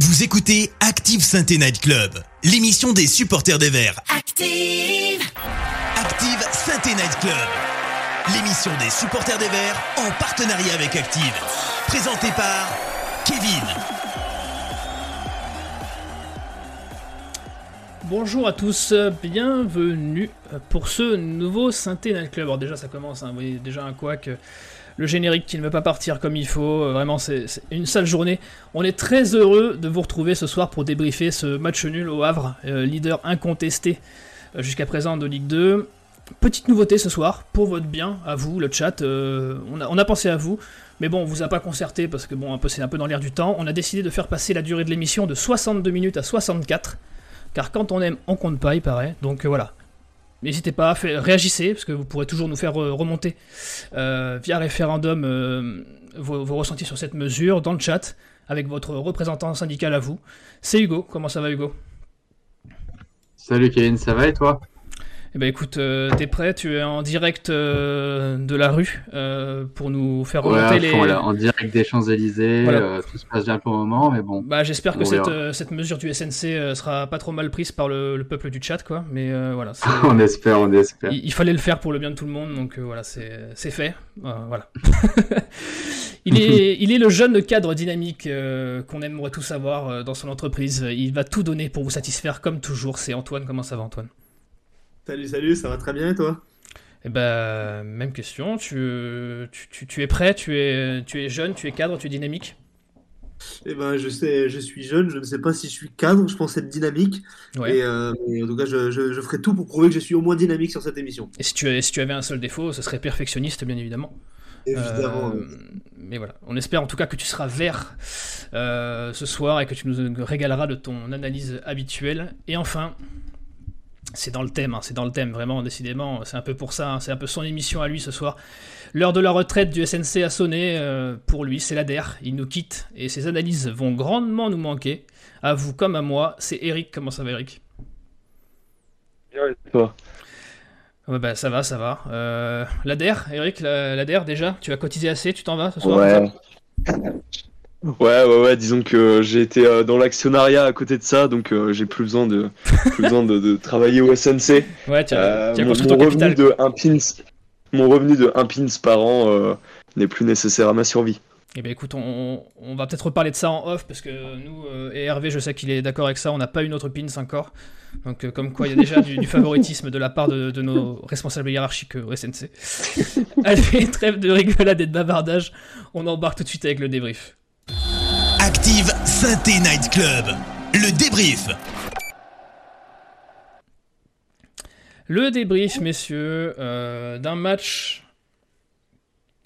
Vous écoutez Active Sainte Night Club, l'émission des supporters des Verts. Active Active Sainte Night Club, l'émission des supporters des Verts en partenariat avec Active. Présentée par Kevin. Bonjour à tous, bienvenue pour ce nouveau Synthé Night Club. Alors déjà ça commence, hein, vous voyez déjà un couac, le générique qui ne veut pas partir comme il faut, euh, vraiment c'est une sale journée. On est très heureux de vous retrouver ce soir pour débriefer ce match nul au Havre, euh, leader incontesté euh, jusqu'à présent de Ligue 2. Petite nouveauté ce soir, pour votre bien, à vous, le chat, on, a, pensé à vous, mais bon, on vous a pas concerté parce que bon, c'est un peu dans l'air du temps. On a décidé de faire passer la durée de l'émission de 62 minutes à 64, car quand on aime, on compte pas, il paraît. Donc voilà. N'hésitez pas, réagissez, parce que vous pourrez toujours nous faire euh, remonter euh, via référendum euh, vos, vos ressentis sur cette mesure dans le chat, avec votre représentant syndical à vous. C'est Hugo, comment ça va Hugo? Salut Kevin, ça va et toi? Eh ben écoute, euh, t'es prêt? Tu es en direct euh, de la rue euh, pour nous faire remonter les... fond, là, en direct des Champs-Élysées, Voilà. euh, tout se passe bien pour le moment, mais bon. Bah j'espère que cette, mesure du SNC sera pas trop mal prise par le, le peuple du chat, quoi. Mais voilà, on espère, on espère. il, il fallait le faire pour le bien de tout le monde, donc voilà, c'est fait. Voilà. il, est, il est le jeune cadre dynamique qu'on aimerait tous avoir dans son entreprise. Il va tout donner pour vous satisfaire, comme toujours. C'est Antoine, comment ça va Antoine? Salut, salut, ça va très bien et toi? Eh ben, même question. Tu, tu, tu, tu es prêt? Tu es, tu es jeune, tu es cadre, tu es dynamique? Eh ben, je sais, je suis jeune, je ne sais pas si je suis cadre, je pense être dynamique. Ouais. Et, euh, mais en tout cas, je, je- je ferai tout pour prouver que je suis au moins dynamique sur cette émission. Et si tu, si tu avais un seul défaut, ce serait perfectionniste, bien évidemment. Évidemment. Euh, mais voilà, on espère en tout cas que tu seras vert euh, ce soir et que tu nous régaleras de ton analyse habituelle. Et enfin, c'est dans le thème, hein, c'est dans le thème, vraiment, décidément, c'est un peu pour ça, hein, c'est un peu son émission à lui ce soir. L'heure de la retraite du SNC a sonné euh, pour lui, c'est l'ADER, il nous quitte et ses analyses vont grandement nous manquer. À vous comme à moi, c'est Eric, comment ça va Eric? Ouais, bah, ça va, ça va. Euh, L'ADER, Eric, la- l'ADER déjà, tu as cotisé assez, tu t'en vas ce soir? Ouais. Ouais, ouais, ouais, disons que j'ai été euh, dans l'actionnariat à côté de ça, donc euh, j'ai plus besoin de plus besoin de, de travailler au SNC. Ouais, tu as, Euh, tu as mon, construit mon ton revenu capital. de un pins, mon revenu de un pins par an euh, n'est plus nécessaire à ma survie. Eh bien écoute, on, on va peut-être reparler de ça en off, parce que nous, euh, et Hervé, je sais qu'il est d'accord avec ça, on n'a pas une autre pins encore. Donc euh, comme quoi, il y a déjà du, du favoritisme de la part de, de nos responsables hiérarchiques au SNC. Allez, trêve de rigolade et de bavardage, on embarque tout de suite avec le débrief. Active Synthé Night Club, le débrief. Le débrief, messieurs, euh, d'un match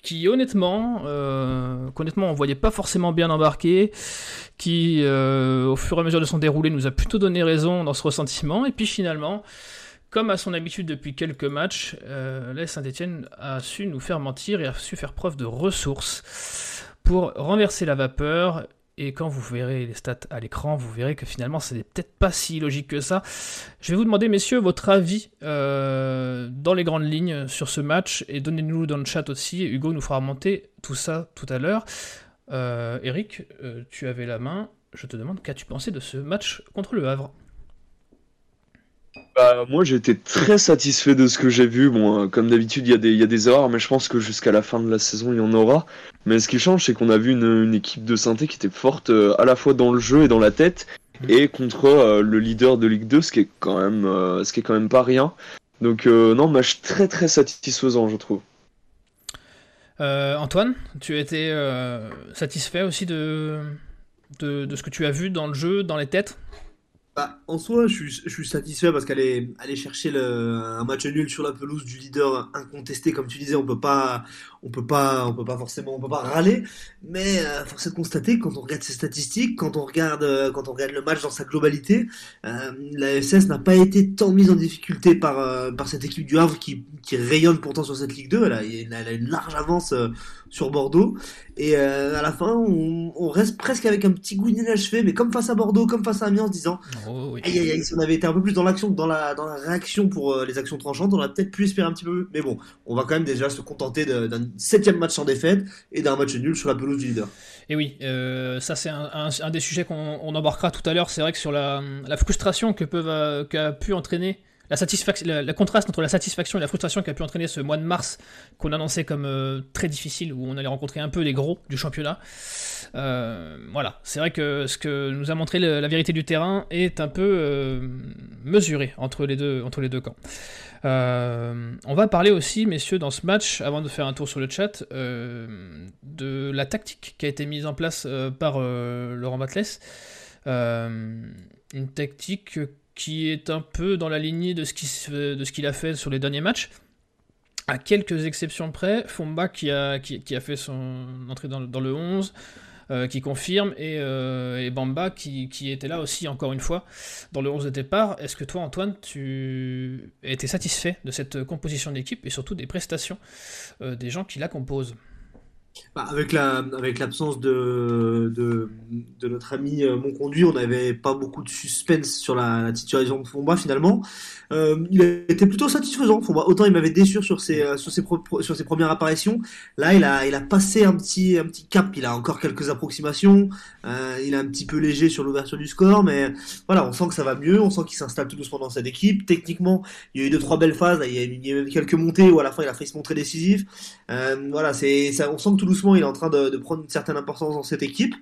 qui honnêtement, euh, qu'honnêtement on voyait pas forcément bien embarqué, qui euh, au fur et à mesure de son déroulé nous a plutôt donné raison dans ce ressentiment, et puis finalement, comme à son habitude depuis quelques matchs, euh, la Saint-Etienne a su nous faire mentir et a su faire preuve de ressources pour renverser la vapeur. Et quand vous verrez les stats à l'écran, vous verrez que finalement, c'est peut-être pas si logique que ça. Je vais vous demander, messieurs, votre avis euh, dans les grandes lignes sur ce match et donnez-nous dans le chat aussi. Hugo nous fera remonter tout ça tout à l'heure. Euh, Eric, euh, tu avais la main. Je te demande, qu'as-tu pensé de ce match contre le Havre? Bah, moi j'ai été très satisfait de ce que j'ai vu. Bon, euh, comme d'habitude, il y, a des- il y a des erreurs, mais je pense que jusqu'à la fin de la saison, il y en aura. Mais ce qui change, c'est qu'on a vu une, une équipe de synthé qui était forte euh, à la fois dans le jeu et dans la tête, et contre euh, le leader de Ligue 2, ce qui est quand même, ce qui est quand même pas rien. Donc non, match très très satisfaisant, je trouve. Antoine, tu as été euh, satisfait aussi de, de, de ce que tu as vu dans le jeu, dans les têtes? Bah, en soi, je suis, satisfait parce qu'aller aller chercher un match nul sur la pelouse du leader incontesté, comme tu disais, on peut pas, on peut pas, on peut pas forcément, on peut pas râler. Mais euh, force est de constater, quand on regarde ses statistiques, quand on regarde, euh, quand on regarde le match dans sa globalité, euh, la SS n'a pas été tant mise en difficulté par, euh, par cette équipe du Havre qui, qui rayonne pourtant sur cette Ligue 2. Elle a, elle a une large avance euh, sur Bordeaux. Et à la fin, on, reste presque avec un petit goût inachevé, mais comme face à Bordeaux, comme face à Amiens, en se disant oh, si on avait été un peu plus dans l'action dans la, dans la réaction pour les actions tranchantes, on aurait peut-être pu espérer un petit peu. Mais bon, on va quand même déjà se contenter d'un septième match sans défaite et d'un match nul sur la pelouse du leader. Et oui, ça c'est un, des sujets qu'on embarquera tout à l'heure. C'est vrai que sur la, frustration que peuvent, qu'a pu entraîner la, satisfaction, la, contraste entre la satisfaction et la frustration qui a pu entraîner ce mois de mars qu'on annonçait comme euh, très difficile, où on allait rencontrer un peu les gros du championnat. Euh, voilà, c'est vrai que ce que nous a montré la vérité du terrain est un peu euh, mesuré entre les deux, entre les deux camps. On va parler aussi, messieurs, dans ce match, avant de faire un tour sur le chat, de la tactique qui a été mise en place par Laurent Batles. une tactique qui est un peu dans la lignée de ce qu'il a fait sur les derniers matchs. À quelques exceptions près, Fomba qui a, fait son entrée dans, le 11, euh, qui confirme, euh, et, Bamba qui, était là aussi encore une fois dans le 11 de départ. Est-ce que toi Antoine, tu été satisfait de cette composition d'équipe et surtout des prestations euh, des gens qui la composent? Bah, avec la avec l'absence de, de, de, notre ami euh, Monconduit, on n'avait pas beaucoup de suspense sur la, la titularisation de Fomba finalement. Euh, il été plutôt satisfaisant. Fomba. Autant il m'avait déçu sur ses euh, sur ses sur ses premières apparitions. Là, il a il a passé un petit un petit cap. Il a encore quelques approximations. Euh, il est un petit peu léger sur l'ouverture du score, mais voilà, on sent que ça va mieux. On sent qu'il s'installe tout doucement dans cette équipe. Techniquement, il y a eu deux trois belles phases. Il y a, il y a eu quelques montées où à la fin il a fait se montrer décisif. Euh, voilà, c'est ça. On sent que tout doucement il est en train de, prendre une certaine importance dans cette équipe.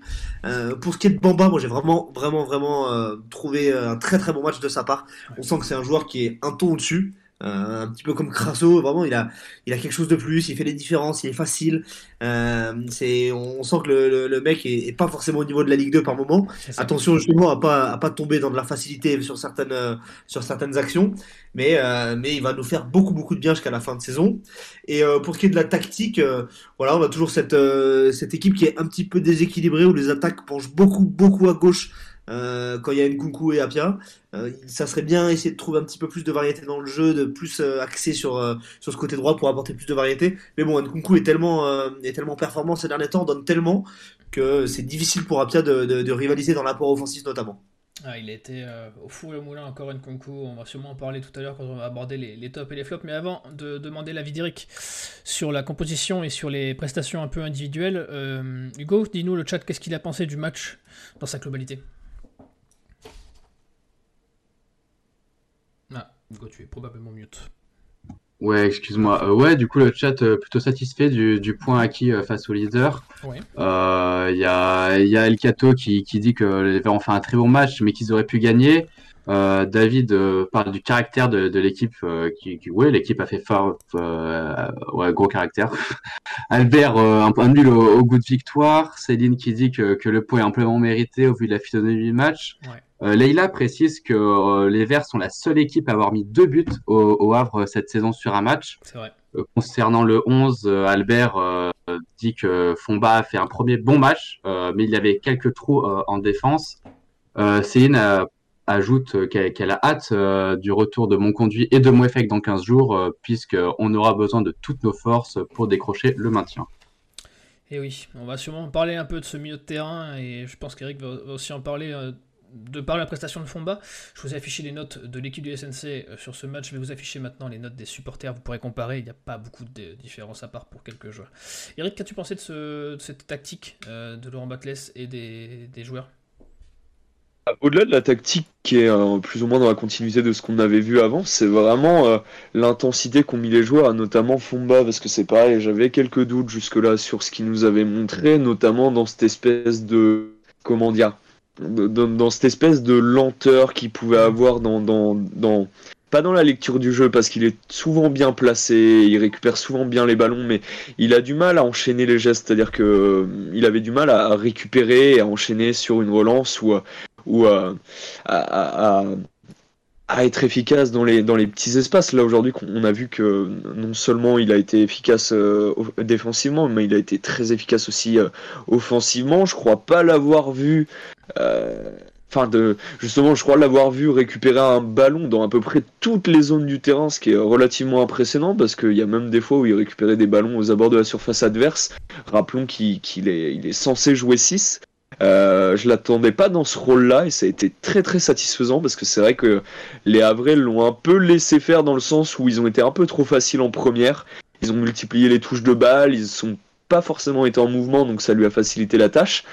Euh, pour ce qui est de Bamba, moi j'ai vraiment vraiment vraiment euh, trouvé un très très bon match de sa part. On sent que c'est un joueur qui est un ton au-dessus. Euh, un petit peu comme Crasso, vraiment, il a, il a quelque chose de plus, il fait des différences, il est facile. Euh, c'est, on, sent que le, le, mec est, pas forcément au niveau de la Ligue 2 par moment. Attention justement à pas, à pas tomber dans de la facilité sur certaines, euh, sur certaines actions, mais, euh, mais il va nous faire beaucoup, beaucoup de bien jusqu'à la fin de saison. Et euh, pour ce qui est de la tactique, voilà, on a toujours cette, cette équipe qui est un petit peu déséquilibrée où les attaques penchent beaucoup, beaucoup à gauche euh, quand il y a Nkunku et Apia. Euh, ça serait bien essayer de trouver un petit peu plus de variété dans le jeu, de plus euh, sur, euh, sur ce côté droit pour apporter plus de variété. Mais bon, Nkunku est tellement, est tellement performant ces derniers temps, donne tellement que c'est difficile pour Apia de, de, rivaliser dans l'apport offensif notamment. Ah, il a été au fou et au moulin encore Nkunku. On va sûrement en parler tout à l'heure quand on va aborder les, les, tops et les flops. Mais avant de demander l'avis d'Eric sur la composition et sur les prestations un peu individuelles, Hugo, dis-nous le chat, qu'est-ce qu'il a pensé du match dans sa globalité? Tu es probablement mute. Ouais, excuse-moi. Euh, ouais, du coup, le chat euh, plutôt satisfait du, du point acquis euh, face au leader. Il y, a, y a El Cato qui, qui dit que les Verts ont fait un très bon match, mais qu'ils auraient pu gagner. David parle du caractère de, de l'équipe. qui, qui, ouais, l'équipe a fait fort. ouais, gros caractère. Albert, un point nul au, au, goût de victoire. Céline qui dit que, que le point est amplement mérité au vu de la physionomie du match. Ouais. Euh, Leïla précise que euh, les Verts sont la seule équipe à avoir mis deux buts au, Havre cette saison sur un match. Vrai. Euh, concernant le 11, Albert dit que Fomba a fait un premier bon match, mais il y avait quelques trous en défense. Céline ajoute qu'elle a hâte du retour de Monconduit et de Moefek dans 15 jours, puisqu'on aura besoin de toutes nos forces pour décrocher le maintien. Et oui, on va sûrement parler un peu de ce milieu de terrain, et je pense qu'Eric va aussi en parler de par la prestation de Fomba, je vous ai affiché les notes de l'équipe du SNC euh, sur ce match. Je vais vous afficher maintenant les notes des supporters. Vous pourrez comparer. Il n'y a pas beaucoup de différences à part pour quelques joueurs. Eric, qu'as-tu pensé de, cette tactique euh, de Laurent Batles et des, joueurs? Ah, au-delà de la tactique qui est euh, plus ou moins dans la continuité de ce qu'on avait vu avant, c'est vraiment l'intensité qu'ont mis les joueurs, notamment Fomba, parce que c'est pareil, j'avais quelques doutes jusque-là sur ce qu'il nous avait montré, notamment dans cette espèce de, comment dire, dans, cette espèce de lenteur qu'il pouvait avoir dans, dans, dans, pas dans la lecture du jeu parce qu'il est souvent bien placé, il récupère souvent bien les ballons, mais il a du mal à enchaîner les gestes, c'est-à-dire que euh, il avait du mal à récupérer et à enchaîner sur une relance ou, ou à, à, à être efficace dans les, dans les petits espaces. Là aujourd'hui, on a vu que non seulement il a été efficace euh, défensivement, mais il a été très efficace aussi euh, offensivement. Je crois pas l'avoir vu enfin de justement je crois l'avoir vu récupérer un ballon dans à peu près toutes les zones du terrain ce qui est relativement impressionnant parce qu'il y a même des fois où il récupérait des ballons aux abords de la surface adverse rappelons qu'il est, il est censé jouer 6 euh, je l'attendais pas dans ce rôle-là et ça a été très très satisfaisant parce que c'est vrai que les Havrais l'ont un peu laissé faire dans le sens où ils ont été un peu trop faciles en première. Ils ont multiplié les touches de balles, ils sont pas forcément été en mouvement, donc ça lui a facilité la tâche.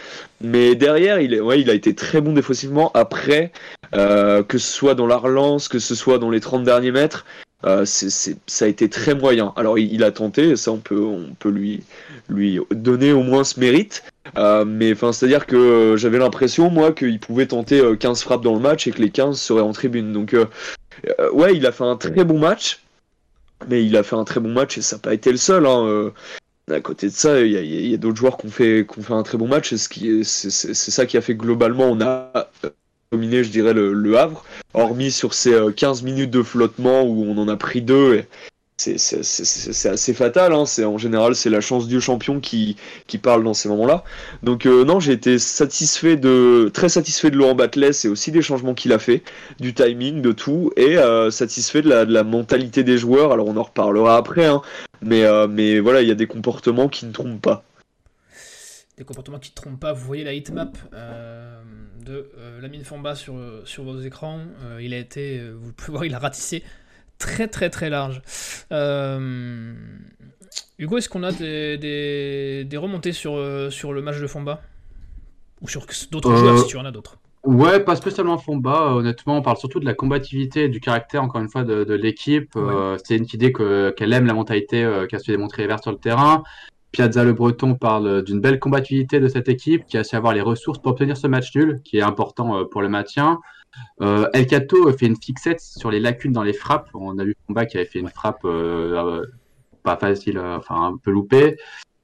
Mais derrière, il, est, ouais, il a été très bon défensivement. Après, euh, que ce soit dans la relance, que ce soit dans les 30 derniers mètres, euh, c'est, ça a été très moyen. Alors il, a tenté, ça on peut, on peut lui, lui donner au moins ce mérite. Euh, mais enfin, c'est-à-dire que j'avais l'impression, moi, qu'il pouvait tenter 15 frappes dans le match et que les 15 seraient en tribune. Donc, ouais, il a fait un très bon match. Mais il a fait un très bon match et ça n'a pas été le seul. Hein à côté de ça, il y a, d'autres joueurs qui ont fait, fait un très bon match. C'est ça qui a fait globalement, on a euh, dominé, je dirais, le, Havre. Hormis sur ces 15 euh, minutes de flottement où on en a pris deux. Et c'est assez fatal. Hein. En général, c'est la chance du champion qui, qui parle dans ces moments-là. Donc euh, non, j'ai été satisfait de, très satisfait de Laurent Batles et aussi des changements qu'il a fait, du timing, de tout, et satisfait de la, mentalité des joueurs. Alors on en reparlera après, hein. Mais, euh, mais voilà, il y a des comportements qui ne trompent pas. Des comportements qui ne trompent pas. Vous voyez la hitmap euh, de euh, Lamine Famba sur, sur vos écrans. il a été, vous pouvez voir, il a ratissé très très très large. Hugo, est-ce qu'on a des, des, remontées sur, sur le match de Famba Ou sur d'autres joueurs si tu en as d'autres Ouais, pas spécialement fond bas. Honnêtement, on parle surtout de la combativité et du caractère, encore une fois, de, l'équipe. Euh, c'est une idée qu'elle aime la mentalité euh, qu'a su démontrer Evert sur le terrain. Piazza Le Breton parle d'une belle combativité de cette équipe qui a su avoir les ressources pour obtenir ce match nul, qui est important euh, pour le maintien. El Cato fait une fixette sur les lacunes dans les frappes. On a vu Combat qui avait fait une frappe pas facile, enfin un peu loupée.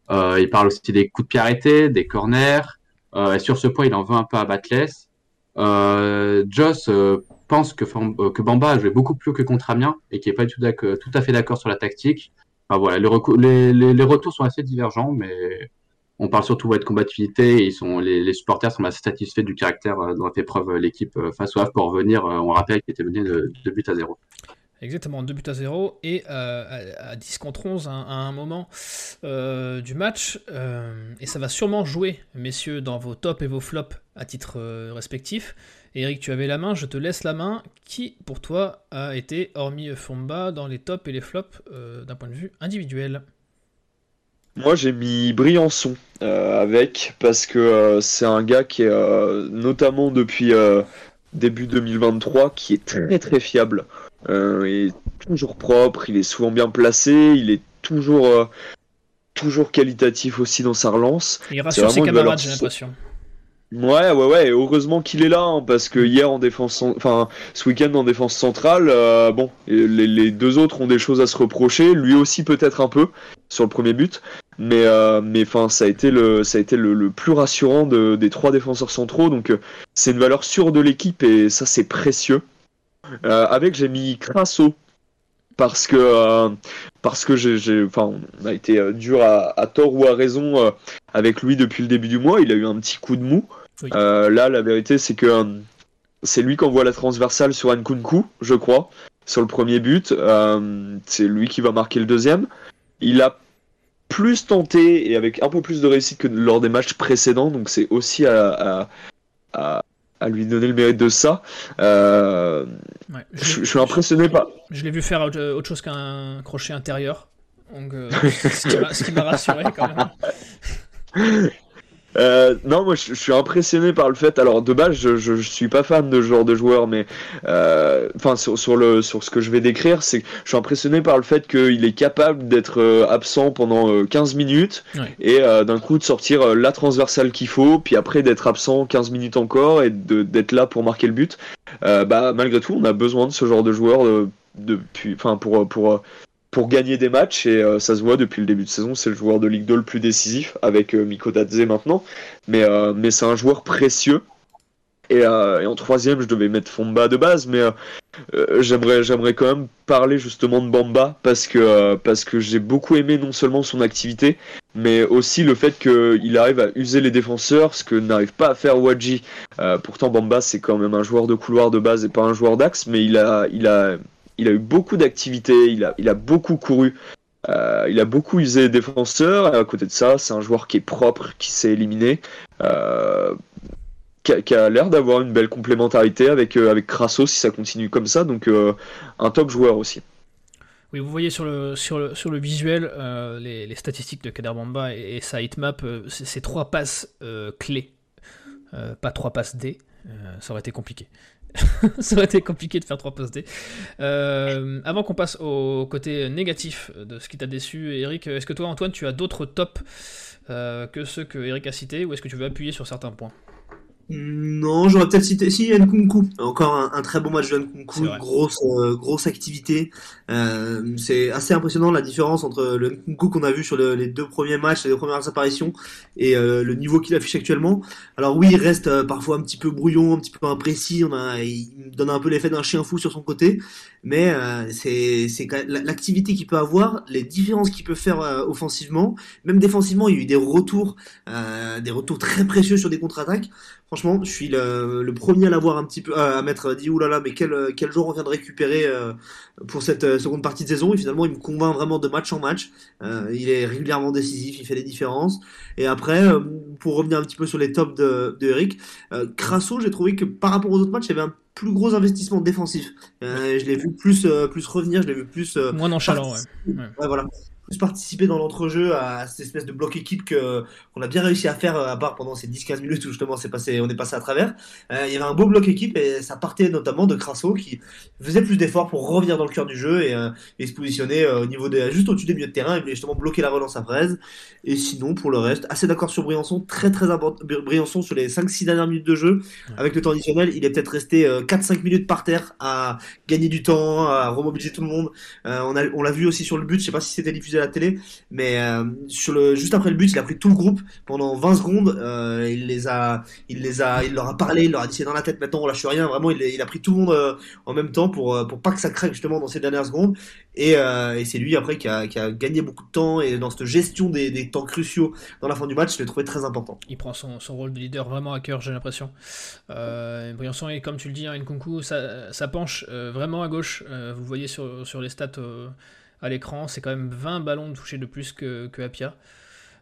il parle aussi des coups de pied arrêtés, des corners. et sur ce point, il en veut un peu à Batles. Euh, Joss euh, pense que, euh, que Bamba a joué beaucoup plus que contre Amiens et qui n'est pas tout, tout, à fait d'accord sur la tactique. Enfin, voilà, les, les, les, retours sont assez divergents, mais on parle surtout de combativité. Les, supporters sont assez satisfaits du caractère dont a fait preuve l'équipe face au Havre pour revenir. On rappelle qu'il était mené de, de but à zéro. Exactement, 2 buts à 0 et euh, à, 10 contre 11 à, un moment euh, du match. Euh, et ça va sûrement jouer, messieurs, dans vos tops et vos flops à titre respectif. Eric, tu avais la main, je te laisse la main. Qui, pour toi, a été, hormis Fomba, dans les tops et les flops d'un point de vue individuel? Moi j'ai mis Briançon avec parce que c'est un gars qui est notamment depuis début 2023 qui est très très fiable. Euh, il est toujours propre, il est souvent bien placé, il est toujours, euh, toujours qualitatif aussi dans sa relance. Il rassure ses camarades, j'ai l'impression. Ouais, ouais, ouais. Heureusement qu'il est là, hein, parce que hier en défense, enfin, ce week-end en défense centrale, euh, bon, les, deux autres ont des choses à se reprocher. Lui aussi peut-être un peu sur le premier but, mais, mais enfin, ça a été le, ça a été le, plus rassurant des trois défenseurs centraux. Donc, c'est une valeur sûre de l'équipe et ça, c'est précieux. Euh, avec, j'ai mis Crasso. Parce que, euh, parce que j'ai, enfin, on a été euh, dur à, tort ou à raison avec lui depuis le début du mois. Il a eu un petit coup de mou. Là, la vérité, c'est que c'est lui qui envoie la transversale sur Nkunku, je crois, sur le premier but. c'est lui qui va marquer le deuxième. Il a plus tenté et avec un peu plus de réussite que lors des matchs précédents, donc c'est aussi à, à lui donner le mérite de ça. Euh, je, suis impressionné par. Je l'ai vu faire autre, chose qu'un crochet intérieur. Donc, euh, ce qui m'a rassuré quand même. Euh, non, moi je, suis impressionné par le fait. Alors de base, je, je, suis pas fan de ce genre de joueur, mais euh, enfin sur, sur, le sur ce que je vais décrire, c'est je suis impressionné par le fait qu'il est capable d'être euh, absent pendant 15 minutes et d'un coup de sortir la transversale qu'il faut, puis après d'être absent 15 minutes encore et d'être là pour marquer le but. bah malgré tout, on a besoin de ce genre de joueur depuis, enfin pour pour pour gagner des matchs et euh, ça se voit depuis le début de saison, c'est le joueur de Ligue 2 le plus décisif avec euh, Miko Dadze maintenant, mais, euh, mais c'est un joueur précieux Et, en troisième, je devais mettre Fomba de base, mais j'aimerais, j'aimerais quand même parler justement de Bamba parce que, parce que j'ai beaucoup aimé non seulement son activité, mais aussi le fait qu'il arrive à user les défenseurs, ce que n'arrive pas à faire Wadji. pourtant, Bamba, c'est quand même un joueur de couloir de base et pas un joueur d'axe, mais il a, il a, il a eu beaucoup d'activités, il a, beaucoup couru. Euh, il a beaucoup usé les défenseurs. Et à côté de ça, c'est un joueur qui est propre, qui s'est éliminé, euh, qui a, l'air d'avoir une belle complémentarité avec, euh, avec Crasso si ça continue comme ça. Donc un top joueur aussi. Oui, vous voyez sur le, sur le, sur le visuel les, statistiques de Kader Bamba et, sa hitmap, c'est trois passes clés, pas trois passes D. ça aurait été compliqué. ça aurait été compliqué de faire trois postes. Euh, avant qu'on passe au côté négatif de ce qui t'a déçu, Eric, est-ce que toi, Antoine, tu as d'autres tops euh, que ceux que Eric a cités, ou est-ce que tu veux appuyer sur certains points? Non, j'aurais peut-être cité si Nkunku. Encore un, très bon match de Nkunku, grosse euh, grosse activité. Euh, c'est assez impressionnant la différence entre le Nkunku qu'on a vu sur les deux premiers matchs, les deux premières apparitions, et euh, le niveau qu'il affiche actuellement. Alors oui, il reste parfois un petit peu brouillon, un petit peu imprécis. On a, il donne un peu l'effet d'un chien fou sur son côté, mais c'est c'est l'activité qu'il peut avoir, les différences qu'il peut faire offensivement, même défensivement. Il y a eu des retours, des retours très précieux sur des contre-attaques. Franchement, je suis le, premier à l'avoir un petit peu à m'être dit oulala, mais quel quel jour on vient de récupérer euh, pour cette euh, seconde partie de saison. Et finalement, il me convainc vraiment de match en match. Euh, il est régulièrement décisif, il fait des différences. Et après, pour revenir un petit peu sur les tops de, de Eric, Crasso, j'ai trouvé que par rapport aux autres matchs, il y avait un plus gros investissement défensif. je l'ai vu plus plus revenir, je l'ai vu plus moins nonchalant. Ouais. ouais. voilà participer dans l'entrejeu à cette espèce de bloc équipe que qu'on a bien réussi à faire à part pendant ces 10-15 minutes où justement c'est passé, on est passé à travers. Euh, il y avait un beau bloc équipe et ça partait notamment de Crasso qui faisait plus d'efforts pour revenir dans le cœur du jeu et, euh, et se positionner euh, au niveau des, juste au-dessus des milieux de terrain et justement bloquer la relance à Fraise. Et sinon pour le reste, assez d'accord sur Briançon, très très important Briançon sur les 5-6 dernières minutes de jeu avec le temps additionnel, il est peut-être resté 4-5 minutes par terre à gagner du temps, à remobiliser tout le monde. on a on l'a vu aussi sur le but, je sais pas si c'était diffusé la télé, mais euh, sur le juste après le but, il a pris tout le groupe pendant 20 secondes. Euh, il les a, il les a, il leur a parlé, il leur a dit c'est dans la tête maintenant, on lâche rien. Vraiment, il, a pris tout le monde euh, en même temps pour pour pas que ça craque justement dans ces dernières secondes. Et, et c'est lui après qui a, qui a, gagné beaucoup de temps et dans cette gestion des, des temps cruciaux dans la fin du match, je l'ai trouvé très important. Il prend son, son, rôle de leader vraiment à cœur, j'ai l'impression. Euh, Briançon et comme tu le dis, hein, Nkunku, ça, ça penche vraiment à gauche. vous voyez sur, sur les stats à l'écran. C'est quand même 20 ballons touchés de plus que, que Apia.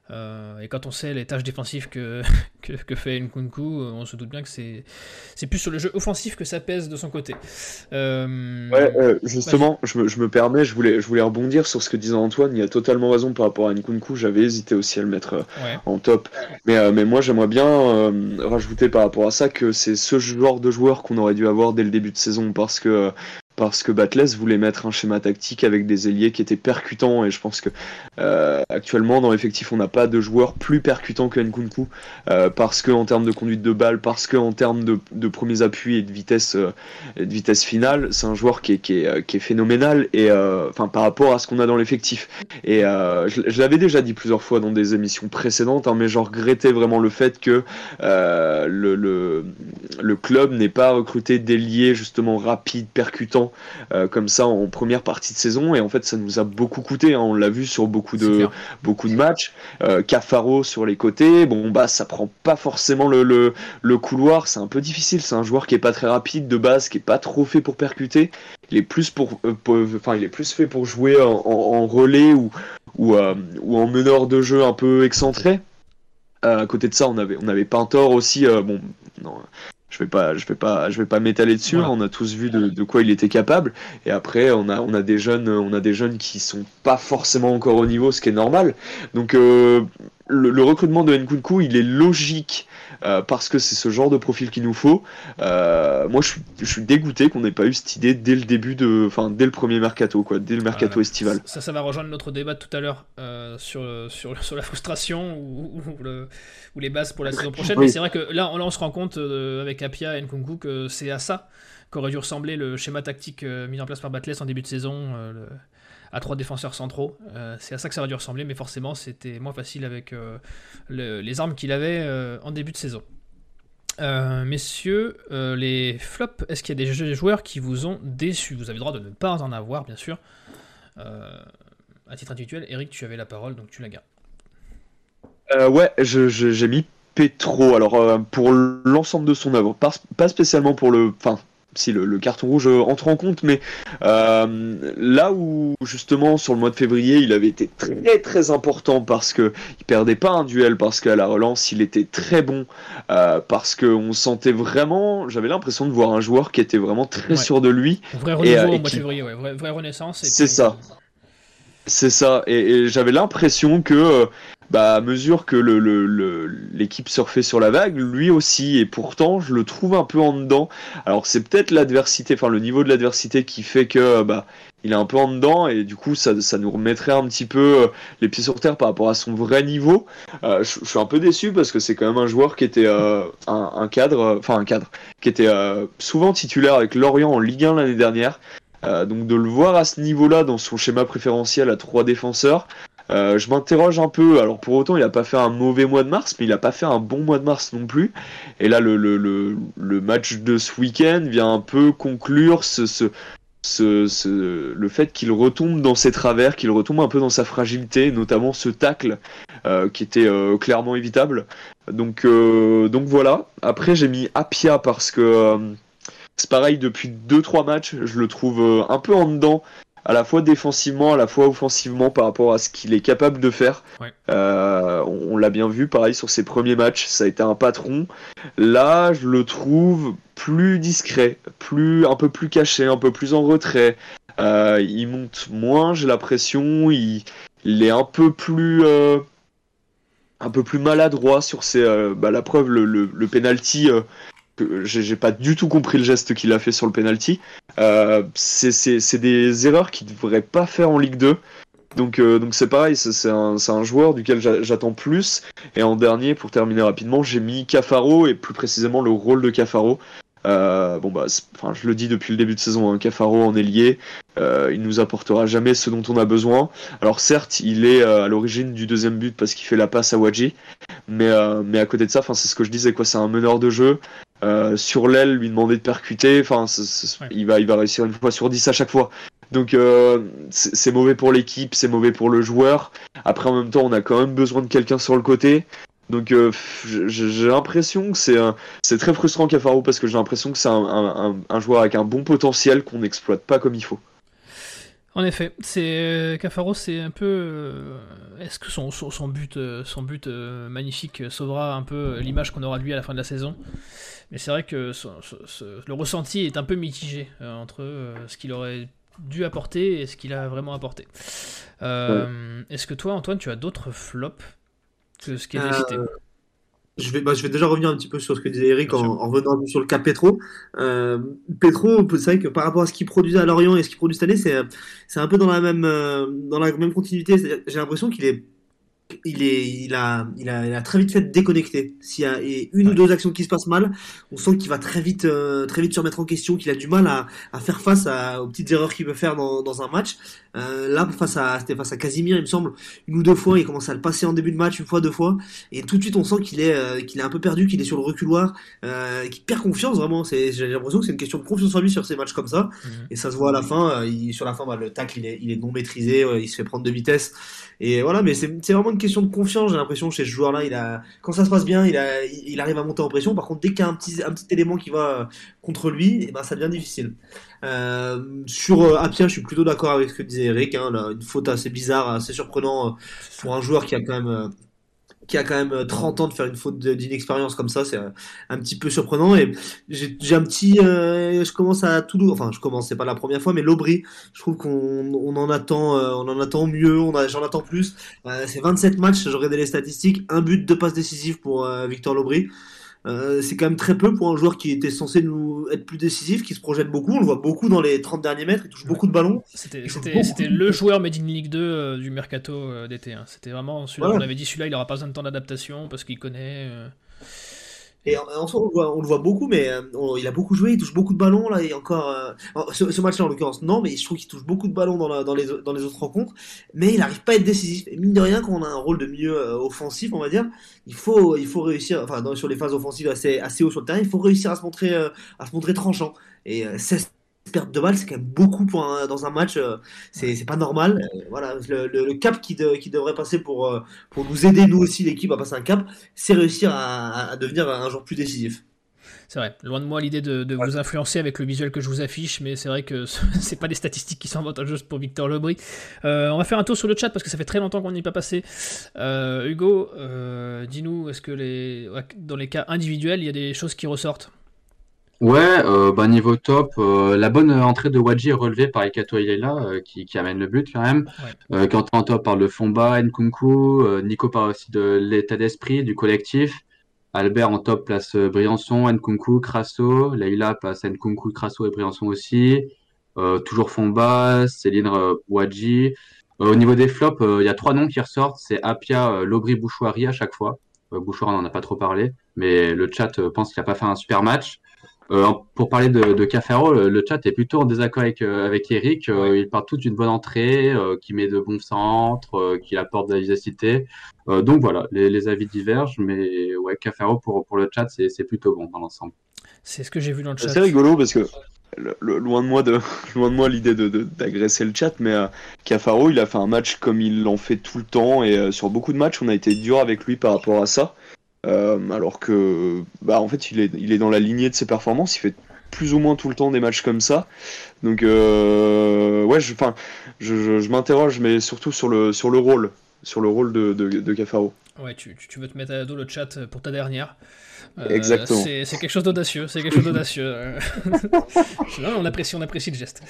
Euh, et quand on sait les tâches défensives que, que, fait Nkunku, on se doute bien que c'est, c'est plus sur le jeu offensif que ça pèse de son côté. Euh, ouais, euh, justement, je me, je me, permets, je voulais, je voulais rebondir sur ce que disait Antoine. Il a totalement raison par rapport à Nkunku. J'avais hésité aussi à le mettre en top. Mais, mais moi, j'aimerais bien rajouter par rapport à ça que c'est ce genre de joueur qu'on aurait dû avoir dès le début de saison parce que parce que Batless voulait mettre un schéma tactique avec des ailiers qui étaient percutants et je pense que euh, actuellement dans l'effectif on n'a pas de joueurs plus percutants que Nkunku euh, parce que en termes de conduite de balle, parce que en termes de, premiers appuis et de vitesse, euh, de vitesse finale, c'est un joueur qui est, qui est, qui est phénoménal et enfin par rapport à ce qu'on a dans l'effectif. Et je, l'avais déjà dit plusieurs fois dans des émissions précédentes, hein, mais je regrettais vraiment le fait que le, le, club n'ait pas recruté d'ailiers justement rapides, percutants euh, comme ça en première partie de saison. Et en fait ça nous a beaucoup coûté hein. on l'a vu sur beaucoup de beaucoup de matchs. Euh, Cafaro sur les côtés. Bon bah ça prend pas forcément le, le, couloir. C'est un peu difficile. C'est un joueur qui est pas très rapide de base qui est pas trop fait pour percuter. Il est plus pour, euh, enfin il est plus fait pour jouer en, relais ou ou, ou en meneur de jeu un peu excentré. À côté de ça, on avait, on avait Pintor aussi. bon, non, je vais pas je vais pas je vais pas m'étaler dessus on a tous vu de, quoi il était capable. Et après on a on a des jeunes on a des jeunes qui sont pas forcément encore au niveau ce qui est normal. Donc euh, le, recrutement de Nkunku il est logique euh, parce que c'est ce genre de profil qu'il nous faut. Euh, moi, je suis, je suis dégoûté qu'on n'ait pas eu cette idée dès le début de, enfin, dès le premier mercato, quoi, dès le mercato estival. Ça, ça va rejoindre notre débat de tout à l'heure euh, sur, sur, sur, la frustration ou, le, ou, les bases pour la saison prochaine. Mais c'est vrai que là, là, on se rend compte avec Apia et Nkunku que c'est à ça qu'aurait dû ressembler le schéma tactique mis en place par Batless en début de saison. Le à trois défenseurs centraux. Euh, c'est à ça que ça va dû ressembler, mais forcément c'était moins facile avec euh, les armes qu'il avait euh, en début de saison. messieurs, les flops, est-ce qu'il y a des joueurs qui vous ont déçus? Vous avez le droit de ne pas en avoir, bien sûr. à titre individuel, Eric, tu avais la parole, donc tu la gardes. ouais, j'ai mis Petro. Alors, pour l'ensemble de son œuvre, pas, spécialement pour le. Si le, carton rouge entre en compte, mais euh, là où justement sur le mois de février il avait été très très important parce que il perdait pas un duel, parce qu'à la relance il était très bon, euh, parce qu'on sentait vraiment, j'avais l'impression de voir un joueur qui était vraiment très sûr de lui. Vrai renouveau au mois de février, ouais. vraie, renaissance. C'est ça. C'est ça, et, j'avais l'impression que euh, bah, à mesure que l'équipe le, surfait sur la vague, lui aussi, et pourtant je le trouve un peu en dedans. Alors c'est peut-être l'adversité, enfin le niveau de l'adversité qui fait que bah, il est un peu en dedans, et du coup ça, ça nous remettrait un petit peu euh, les pieds sur terre par rapport à son vrai niveau. Euh, je, suis un peu déçu parce que c'est quand même un joueur qui était euh, un, cadre, enfin un cadre, qui était souvent titulaire avec Lorient en Ligue 1 l'année dernière. Donc de le voir à ce niveau-là dans son schéma préférentiel à trois défenseurs, euh, je m'interroge un peu. Alors pour autant, il n'a pas fait un mauvais mois de mars, mais il n'a pas fait un bon mois de mars non plus. Et là, le, le, le, match de ce week-end vient un peu conclure ce, ce, ce, le fait qu'il retombe dans ses travers, qu'il retombe un peu dans sa fragilité, notamment ce tacle euh, qui était euh, clairement évitable. Donc, euh, donc voilà. Après, j'ai mis Apia parce que euh, c'est pareil depuis 2-3 matchs, je le trouve un peu en dedans à la fois défensivement, à la fois offensivement par rapport à ce qu'il est capable de faire. Euh, on, l'a bien vu, pareil sur ses premiers matchs, ça a été un patron. Là, je le trouve plus discret, plus un peu plus caché, un peu plus en retrait. Euh, il monte moins, j'ai l'impression. Il, est un peu plus euh, un peu plus maladroit sur ses. Bah, la preuve, le, le, le penalty j'ai pas du tout compris le geste qu'il a fait sur le penalty. Euh, c'est des erreurs qu'il devrait pas faire en Ligue 2. Donc euh, donc c'est pareil, c'est un, un, joueur duquel j'attends plus. Et en dernier, pour terminer rapidement, j'ai mis Cafaro et plus précisément le rôle de Cafaro. Euh, bon bah, enfin, je le dis depuis le début de saison, un Cafaro en ailier, euh, il nous apportera jamais ce dont on a besoin. Alors certes, il est euh, à l'origine du deuxième but parce qu'il fait la passe à Wadji, mais euh, mais à côté de ça, enfin c'est ce que je disais quoi, c'est un meneur de jeu. Sur l'aile, lui demander de percuter, enfin il va il va réussir une fois sur dix à chaque fois. Donc c'est mauvais pour l'équipe, c'est mauvais pour le joueur. Après en même temps, on a quand même besoin de quelqu'un sur le côté. Donc euh, j'ai l'impression que c'est c'est très frustrant Cafaro parce que j'ai l'impression que c'est un, joueur avec un bon potentiel qu'on n'exploite pas comme il faut. En effet, c'est euh, Cafaro, c'est un peu. Euh, est-ce que son, son, but, son but magnifique sauvera un peu l'image qu'on aura de lui à la fin de la saison? Mais c'est vrai que le ressenti est un peu mitigé entre ce qu'il aurait dû apporter et ce qu'il a vraiment apporté. Est-ce que toi, Antoine, tu as d'autres flops ce qui est euh, je vais, bah, je vais déjà revenir un petit peu sur ce que disait Eric en, revenant sur le cas Petro. Euh, Petro, c'est vrai que par rapport à ce qu'il produisait à Lorient et ce qu'il produit cette année, c'est, c'est un peu dans la même, euh, dans la même continuité. J'ai l'impression qu'il est il, est, il, a, il, a, il a très vite fait déconnecter. S'il y a une ou deux actions qui se passent mal, on sent qu'il va très vite, euh, très vite se remettre en question, qu'il a du mal à, à faire face à, aux petites erreurs qu'il peut faire dans, dans un match. Euh, là, face à, c'était face à Casimir, il me semble, une ou deux fois, il commence à le passer en début de match, une fois, deux fois, et tout de suite, on sent qu'il est, euh, qu'il est un peu perdu, qu'il est sur le reculoir, euh, qu'il perd confiance vraiment. C'est, j'ai l'impression que c'est une question de confiance en lui sur ces matchs comme ça, mhm. et ça se voit à la fin. Il, sur la fin, bah, le tacle, il est, il est non maîtrisé, il se fait prendre de vitesse, et voilà. Mais c'est, vraiment une question de confiance. J'ai l'impression chez ce joueur-là, il a, quand ça se passe bien, il arrive à monter en pression. Par contre, dès qu'il y a un petit, élément qui va contre lui, et ben ça devient difficile. Euh, sur euh, Apia, je suis plutôt d'accord avec ce que disait Eric. Hein, une faute assez bizarre, assez surprenant euh, pour un joueur qui a quand même euh, qui a quand même 30 ans de faire une faute d'inexpérience comme ça, c'est un petit peu surprenant. Et j'ai un petit, je commence à tout, enfin je commence, c'est pas la première fois, mais l'Aubry, je trouve qu'on on en attend, on en attend mieux, on j'en attends plus. c'est 27 matchs, regardé les statistiques, un but, deux passes décisives pour Victor Lobry. Euh, c'est quand même très peu pour un joueur qui était censé nous être plus décisif, qui se projette beaucoup. On le voit beaucoup dans les 30 derniers mètres, il touche beaucoup de ballons. C'était le joueur Made in League 2 euh, du mercato euh, d'été. Hein. C'était vraiment celui-là. On avait dit celui-là, il aura pas besoin de temps d'adaptation parce qu'il connaît. Et en, soi, on, le voit, beaucoup, mais il a beaucoup joué, il touche beaucoup de ballons là, et encore ce, match-là en l'occurrence, non, mais je trouve qu'il touche beaucoup de ballons dans, dans, les, dans les autres rencontres, mais il n'arrive pas à être décisif. Et mine de rien, quand on a un rôle de milieu offensif, on va dire, il faut, il faut réussir, enfin, sur les phases offensives assez, assez haut sur le terrain, il faut réussir à se montrer, à se montrer tranchant. Et 16 perte de balles, c'est quand même beaucoup pour dans un match. Euh, c'est pas normal. Euh, voilà, le, cap qui, qui, devrait passer pour, euh, pour nous aider, nous aussi, l'équipe, à passer un cap, c'est réussir à, devenir un joueur plus décisif. C'est vrai, loin de moi l'idée de, vous influencer avec le visuel que je vous affiche, mais c'est vrai que c'est pas des statistiques qui sont avantageuses pour Victor Lebris. on va faire un tour sur le chat parce que ça fait très longtemps qu'on n'y est pas passé. Hugo, dis-nous, est-ce que les, dans les cas individuels, il y a des choses qui ressortent? Ouais, euh, bah, niveau top, euh, la bonne entrée de Wadji est relevée par Ikato Ilela euh, qui, qui amène le but quand même. Euh, quand en top par le Fomba, Nkunku, euh, Nico parle aussi de l'état d'esprit du collectif. Albert en top place euh, Briançon, Nkunku, Crasso. Leila passe Nkunku, Crasso et Briançon aussi. toujours Fomba, Céline Wadji. au niveau des flops, il y a trois noms qui ressortent. C'est Apia, Lobry, Bouchouari à chaque fois. Bouchouari, on n'en a pas trop parlé, mais le chat pense qu'il n'a pas fait un super match. Euh, pour parler de, de Cafaro, le, chat est plutôt en désaccord avec, euh, avec Eric. Euh, il parle tout d'une bonne entrée, qui met de bons centres, qui apporte de la vivacité. donc voilà, les, avis divergent, mais ouais, Cafaro pour, pour le chat, c'est plutôt bon dans l'ensemble. C'est ce que j'ai vu dans le chat. C'est rigolo parce que loin de moi de loin de moi l'idée de d'agresser le chat, mais Cafaro, il a fait un match comme il l'en fait tout le temps et sur beaucoup de matchs, on a été dur avec lui par rapport à ça. Euh, alors que, bah, en fait, il est, il est dans la lignée de ses performances. Il fait plus ou moins tout le temps des matchs comme ça. Donc, euh, ouais, je, je, je, m'interroge, mais surtout sur le, sur le rôle, sur le rôle de, de, de Cafaro. Ouais, tu, tu, veux te mettre à dos le chat pour ta dernière. Euh, Exactement. C'est quelque chose d'audacieux. C'est quelque chose d'audacieux. on apprécie, on apprécie le geste.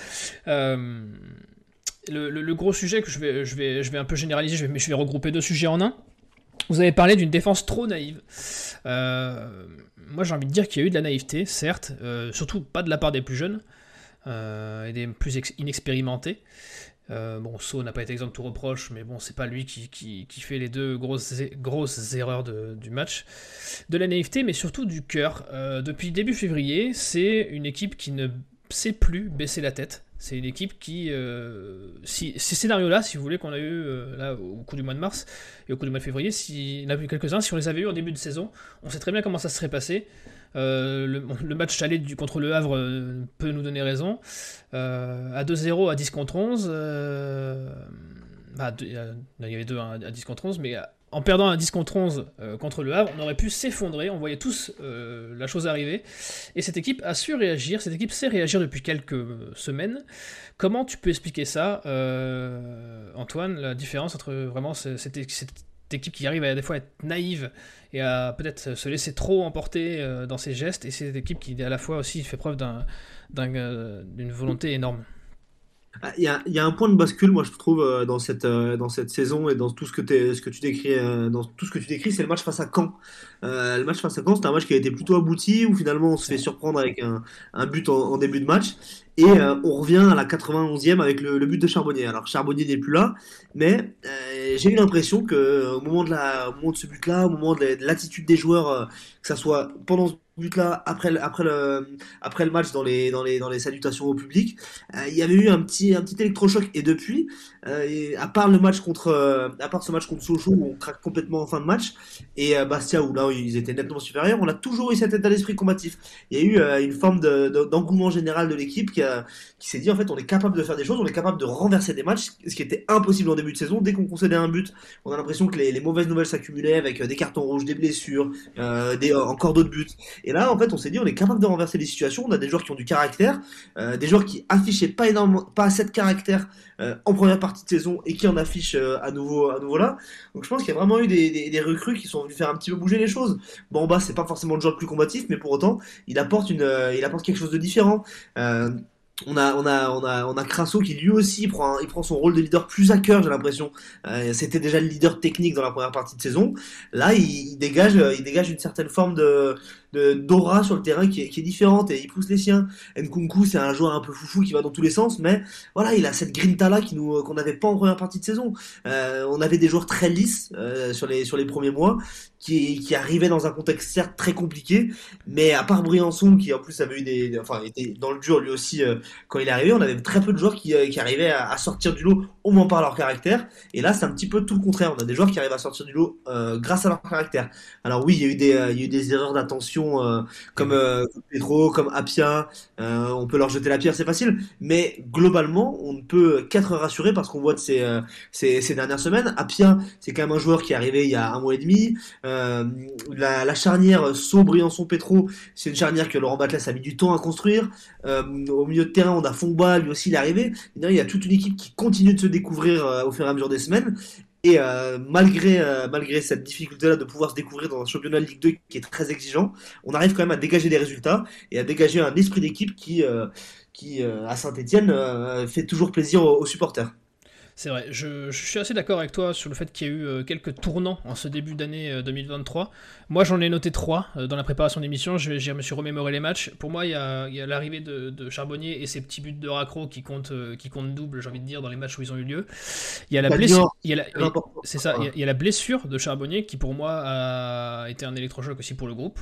le, le, gros sujet que je vais, je vais, je vais un peu généraliser, je vais, je vais regrouper deux sujets en un. Vous avez parlé d'une défense trop naïve. Euh, moi, j'ai envie de dire qu'il y a eu de la naïveté, certes, euh, surtout pas de la part des plus jeunes euh, et des plus inexpérimentés. bon, So n'a pas été exemple de tout reproche, mais bon, c'est pas lui qui, fait les deux grosses, grosses erreurs du match. De la naïveté, mais surtout du cœur. depuis début février, c'est une équipe qui ne sait plus baisser la tête. C'est une équipe qui, euh, ces scénarios-là, si vous voulez, qu'on a eu euh, au cours du mois de mars et au cours du mois de février, si, il y en a eu quelques-uns, si on les avait eu en début de saison, on sait très bien comment ça serait passé. Euh, le, match du, contre le Havre peut nous donner raison. à 2-0, à 10 contre 11, bah, il y avait deux à 10 contre 11, mais en perdant un 10 contre 11 euh, contre le Havre, on aurait pu s'effondrer, on voyait tous euh, la chose arriver, et cette équipe a su réagir, cette équipe sait réagir depuis quelques semaines. Comment tu peux expliquer ça, euh, Antoine, la différence entre vraiment cette, équipe qui arrive à des fois être naïve et à peut-être se laisser trop emporter dans ses gestes, et cette équipe qui à la fois aussi fait preuve d'une volonté énorme? Il y, a, il y, a, un point de bascule, moi je trouve, euh, dans cette, euh, dans cette saison et dans tout ce que, ce tu décris, euh, dans tout ce que tu décris, c'est le match face à Caen. le match face à Caen, c'est un match qui a été plutôt abouti, où finalement on se fait surprendre avec un, but en, début de match, et on revient à la 91e avec le, but de Charbonnier. Alors Charbonnier n'est plus là, mais j'ai eu l'impression que au moment de ce but-là, au moment de l'attitude des joueurs, que ça soit pendant but là après le, après le après le match dans les dans les dans les salutations au public euh, il y avait eu un petit un petit électrochoc. Et depuis euh, à part le match contre euh, ce match contre Sochaux où on craque complètement en fin de match et Bastia où là ils étaient nettement supérieurs on a toujours eu cet état d'esprit combatif. Il y a eu une forme de, d'engouement général de l'équipe qui qui s'est dit en fait on est capable de faire des choses on est capable de renverser des matchs ce qui était impossible en début de saison. Dès qu'on concédait un but on a l'impression que les, les mauvaises nouvelles s'accumulaient avec des cartons rouges des blessures des encore d'autres buts et là, en fait, on s'est dit, on est capable de renverser les situations. On a des joueurs qui ont du caractère, euh, des joueurs qui affichaient pas énormément, pas assez de caractère euh, en première partie de saison et qui en affichent euh, à nouveau, à nouveau là. Donc, je pense qu'il y a vraiment eu des, recrues qui sont venus faire un petit peu bouger les choses. Bon, bah, c'est pas forcément le joueur le plus combatif, mais pour autant, il apporte une, il apporte quelque chose de différent on a, on a, on a, on a Crasso qui lui aussi prend, il prend son rôle de leader plus à cœur, j'ai l'impression. C'était déjà le leader technique dans la première partie de saison. Là, il, dégage, il dégage une certaine forme de, d'aura sur le terrain qui est, qui différente et il pousse les siens. Nkunku, c'est un joueur un peu foufou qui va dans tous les sens, mais voilà, il a cette grinta là qui nous qu'on n'avait pas en première partie de saison. Euh, on avait des joueurs très lisses euh, sur les premiers mois qui, qui arrivait dans un contexte certes très compliqué, mais à part Briançon qui en plus avait eu des, enfin était dans le dur lui aussi euh, quand il est arrivé, on avait très peu de joueurs qui, euh, arrivaient à, sortir du lot au moins par leur caractère. Et là, c'est un petit peu tout le contraire. On a des joueurs qui arrivent à sortir du lot euh, grâce à leur caractère. Alors oui, il y a euh, il y a eu des erreurs d'attention euh, comme Pedro, comme Apia. on peut leur jeter la pierre, c'est facile. Mais globalement, on ne peut qu'être rassuré parce qu'on voit de ces, ces, ces dernières semaines. Apia, c'est quand même un joueur qui est arrivé il y a un mois et demi. Euh, la, la, charnière Sceaux-Briançon Petro, c'est une charnière que Laurent Batles a mis du temps à construire. Euh, au milieu de terrain, on a Fongba, lui aussi il est arrivé. il y a toute une équipe qui continue de se découvrir euh, au fur et à mesure des semaines. Et euh, malgré, euh, malgré cette difficulté-là de pouvoir se découvrir dans un championnat de Ligue 2 qui est très exigeant, on arrive quand même à dégager des résultats et à dégager un esprit d'équipe qui, qui à Saint-Etienne, fait toujours plaisir aux supporters. C'est vrai, je, je, suis assez d'accord avec toi sur le fait qu'il y a eu euh, quelques tournants en ce début d'année euh, 2023. Moi, j'en ai noté trois euh, dans la préparation d'émission. Je, je, me suis remémoré les matchs. Pour moi, il y a, a l'arrivée de, de, Charbonnier et ses petits buts de raccro qui comptent, qui comptent double, j'ai envie de dire, dans les matchs où ils ont eu lieu. Il y a la blessure. Il y a la, c'est ça. Il y, a, il y, a, la blessure de Charbonnier qui, pour moi, a été un électrochoc aussi pour le groupe.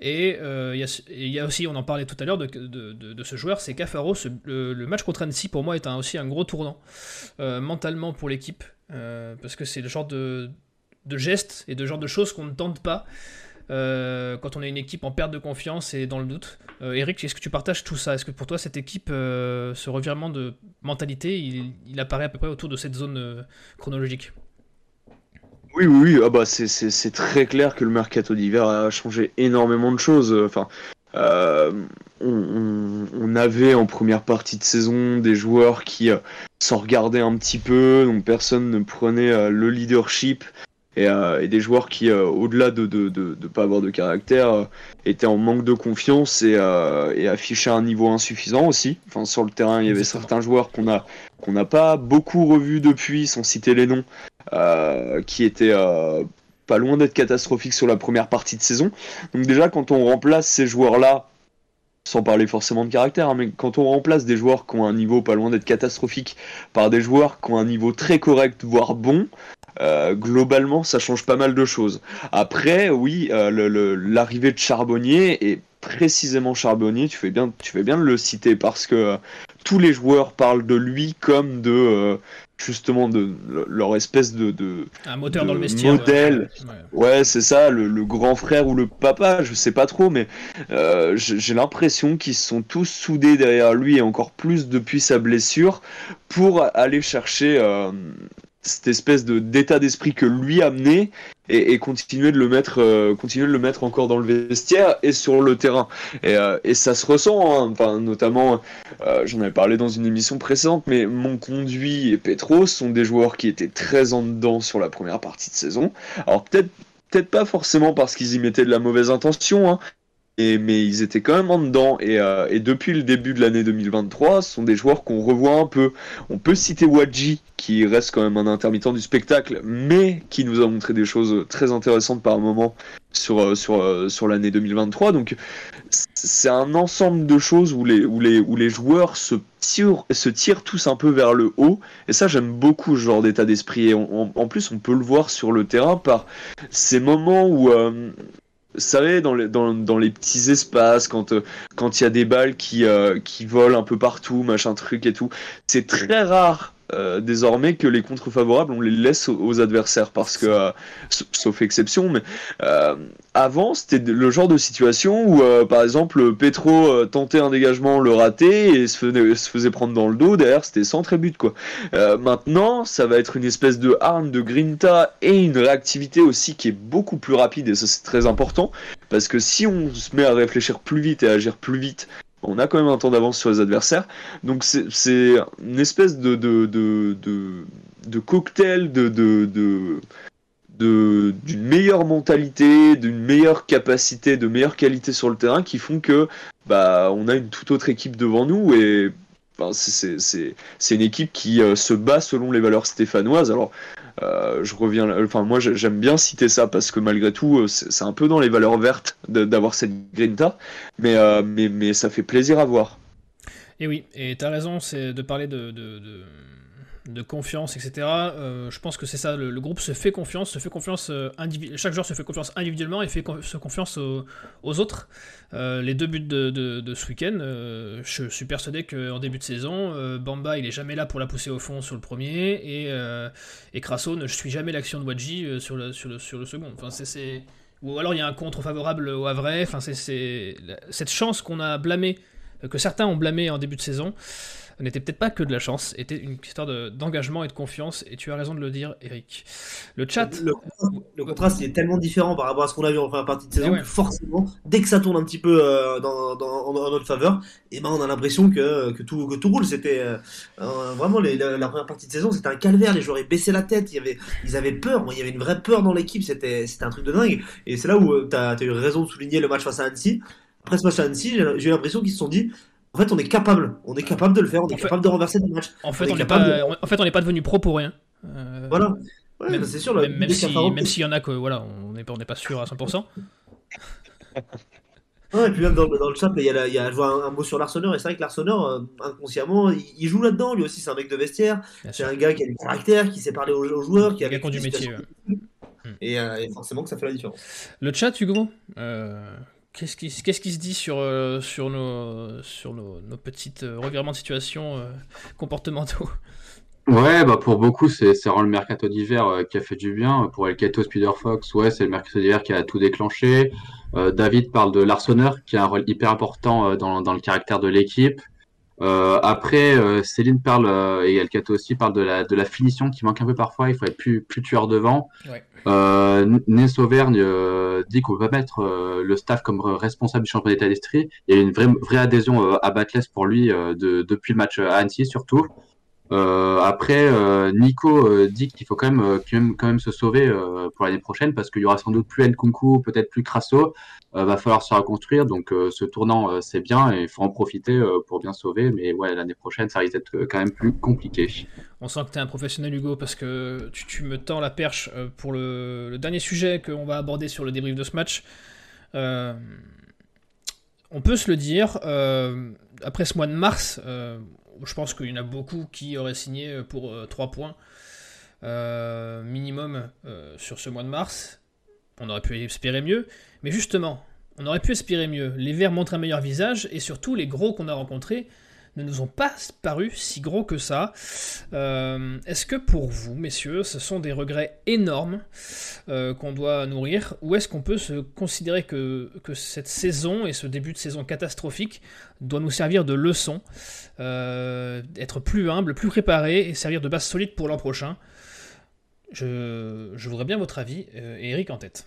Et euh, il y, a aussi, on en parlait tout à l'heure de, ce joueur, c'est Cafaro. Le, match contre Annecy, pour moi, est aussi un gros tournant euh, mentalement pour l'équipe. Euh, parce que c'est le genre de, gestes et de genre de choses qu'on ne tente pas. Quand on a une équipe en perte de confiance et dans le doute. Eric, est-ce que tu partages tout ça? Est-ce que pour toi, cette équipe, ce revirement de mentalité, il, apparaît à peu près autour de cette zone chronologique? Oui, oui, oui. Ah bah c'est très clair que le mercato d'hiver a changé énormément de choses. Enfin, euh, on, avait en première partie de saison des joueurs qui euh, s'en regardaient un petit peu, donc personne ne prenait euh, le leadership. Et, et, des joueurs qui, au-delà de ne de, de, de, pas avoir de caractère, étaient en manque de confiance et, et, affichaient un niveau insuffisant aussi. Enfin, sur le terrain, il y avait certains joueurs qu'on a qu'on n'a pas beaucoup revus depuis, sans citer les noms, qui était euh, pas loin d'être catastrophique sur la première partie de saison. Donc déjà, quand on remplace ces joueurs-là, sans parler forcément de caractère, hein, mais quand on remplace des joueurs qui ont un niveau pas loin d'être catastrophique par des joueurs qui ont un niveau très correct, voire bon, euh, globalement, ça change pas mal de choses. Après, oui, euh, l'arrivée de Charbonnier et précisément Charbonnier, tu fais bien, tu fais bien de le citer parce que euh, tous les joueurs parlent de lui comme de euh, justement de leur espèce de, de un moteur de dans le vestiaire modèle ouais, ouais. c'est ça le, le, grand frère ou le papa je sais pas trop mais euh, j'ai l'impression qu'ils sont tous soudés derrière lui et encore plus depuis sa blessure pour aller chercher euh, cette espèce de d'état d'esprit que lui a amené et, et, continuer de le mettre euh, continuer de le mettre encore dans le vestiaire et sur le terrain et, euh, et ça se ressent hein. enfin notamment euh, j'en avais parlé dans une émission précédente mais mon conduit et Petros sont des joueurs qui étaient très en dedans sur la première partie de saison alors peut-être peut-être pas forcément parce qu'ils y mettaient de la mauvaise intention hein, mais ils étaient quand même en dedans. Et, euh, depuis le début de l'année 2023, ce sont des joueurs qu'on revoit un peu. On peut citer Wadji, qui reste quand même un intermittent du spectacle, mais qui nous a montré des choses très intéressantes par moment sur, euh, sur, euh, sur l'année 2023. Donc c'est un ensemble de choses où les, où les, où les joueurs se tirent, se tirent tous un peu vers le haut. Et ça, j'aime beaucoup ce genre d'état d'esprit. Et en plus, on peut le voir sur le terrain par ces moments où... savez, dans les, dans, dans les petits espaces, quand il quand y a des balles qui, euh, qui volent un peu partout, machin truc et tout, c'est très rare euh, désormais que les contre favorables on les laisse aux, adversaires parce que euh, sauf exception mais euh, avant c'était le genre de situation où par exemple Petro tentait un dégagement le ratait et se faisait, prendre dans le dos. Derrière c'était centre et but quoi. Maintenant ça va être une espèce de arme de grinta et une réactivité aussi qui est beaucoup plus rapide et ça c'est très important parce que si on se met à réfléchir plus vite et à agir plus vite on a quand même un temps d'avance sur les adversaires. Donc c'est une espèce de, cocktail d'une meilleure mentalité, d'une meilleure capacité, de meilleure qualité sur le terrain qui font que bah on a une toute autre équipe devant nous et c'est une équipe qui se bat selon les valeurs stéphanoises. Alors, je reviens, enfin moi j'aime bien citer ça parce que malgré tout c'est un peu dans les valeurs vertes d'avoir cette grinta, mais, mais, ça fait plaisir à voir. Et oui, et tu as raison, c'est de parler de, de confiance, etc. Euh, je pense que c'est ça, le, groupe se fait confiance, se fait confiance euh, chaque joueur se fait confiance individuellement et fait confiance aux, autres. Euh, les deux buts de, ce week-end, je suis persuadé qu'en début de saison, Bamba il est jamais là pour la pousser au fond sur le premier et, et Crasso ne suit jamais l'action de Wadji sur le, sur, le, sur le second. Enfin, c'est, Ou alors il y a un contre favorable au Havre, enfin, c'est cette chance qu'on a blâmé, que certains ont blâmé en début de saison n'était peut-être pas que de la chance, était une histoire d'engagement et de confiance, et tu as raison de le dire, Eric. Le chat. Le, contraste est tellement différent par rapport à ce qu'on a vu en première partie de saison eh que forcément, dès que ça tourne un petit peu euh, dans, dans, en, notre faveur, et eh ben on a l'impression que, que, tout, que tout roule. C'était euh, euh, vraiment la, première partie de saison, c'était un calvaire. Les joueurs baissaient la tête, il y avait, ils avaient peur. il y avait une vraie peur dans l'équipe, c'était un truc de dingue. Et c'est là où tu as, as, eu raison de souligner le match face à Annecy. Après ce match à Annecy, j'ai eu l'impression qu'ils se sont dit en fait, on est capable. On est capable de le faire. On est capable de renverser des matchs. En fait, on n'est pas, en fait, on n'est pas devenu pro pour rien. Euh, voilà. Ouais, c'est sûr. Même, même s'il y en a que voilà, on n'est pas, pas sûr à 100%. Ouais, et puis même dans, dans le chat, il y a, il y a je vois un, mot sur l'Arseneur, et c'est vrai que l'Arseneur, euh, inconsciemment, il, joue là-dedans, lui aussi, c'est un mec de vestiaire, c'est un gars qui a du caractère, qui sait parler aux, joueurs, qui a, du métier. Et, euh, et, forcément que ça fait la différence. Le chat, Hugo Qu'est-ce qui, se dit sur, euh, sur, nos, sur nos, nos petites euh, revirements de situation euh, comportementaux? Ouais, bah pour beaucoup, c'est, vraiment le mercato d'hiver qui a fait du bien. Pour Elkato, Spider Fox, ouais, c'est le mercato d'hiver qui a tout déclenché. David parle de l'Arseneur, qui a un rôle hyper important dans le caractère de l'équipe. Après, Céline parle, et Elkato aussi, parle de la, de la finition qui manque un peu parfois. Il faut être plus, plus tueur devant. Ouais. Euh, Ness Auvergne euh, dit qu'on va mettre euh, le staff comme responsable du championnat d'état d'Estrie. Il y a une vraie, vraie adhésion euh, à Batless pour lui de, depuis le match à Annecy surtout. après, Nico dit qu'il faut quand même, quand même, se sauver pour l'année prochaine parce qu'il y aura sans doute plus Nkunku, peut-être plus Crasso. Va falloir se reconstruire. Donc ce tournant, c'est bien et il faut en profiter pour bien sauver. Mais ouais, l'année prochaine, ça risque d'être quand même plus compliqué. On sent que tu es un professionnel, Hugo, parce que tu, me tends la perche euh, pour le, dernier sujet qu'on va aborder sur le débrief de ce match. Euh, on peut se le dire, euh, après ce mois de mars, je pense qu'il y en a beaucoup qui auraient signé pour 3 points minimum sur ce mois de mars. On aurait pu espérer mieux, mais justement, on aurait pu espérer mieux. Les Verts montrent un meilleur visage, et surtout les gros qu'on a rencontrés ne nous ont pas paru si gros que ça. Euh, est-ce que pour vous, messieurs, ce sont des regrets énormes euh, qu'on doit nourrir Ou est-ce qu'on peut se considérer que, cette saison et ce début de saison catastrophique doit nous servir de leçon, euh, être plus humble, plus préparé et servir de base solide pour l'an prochain? Je, voudrais bien votre avis, et Eric en tête.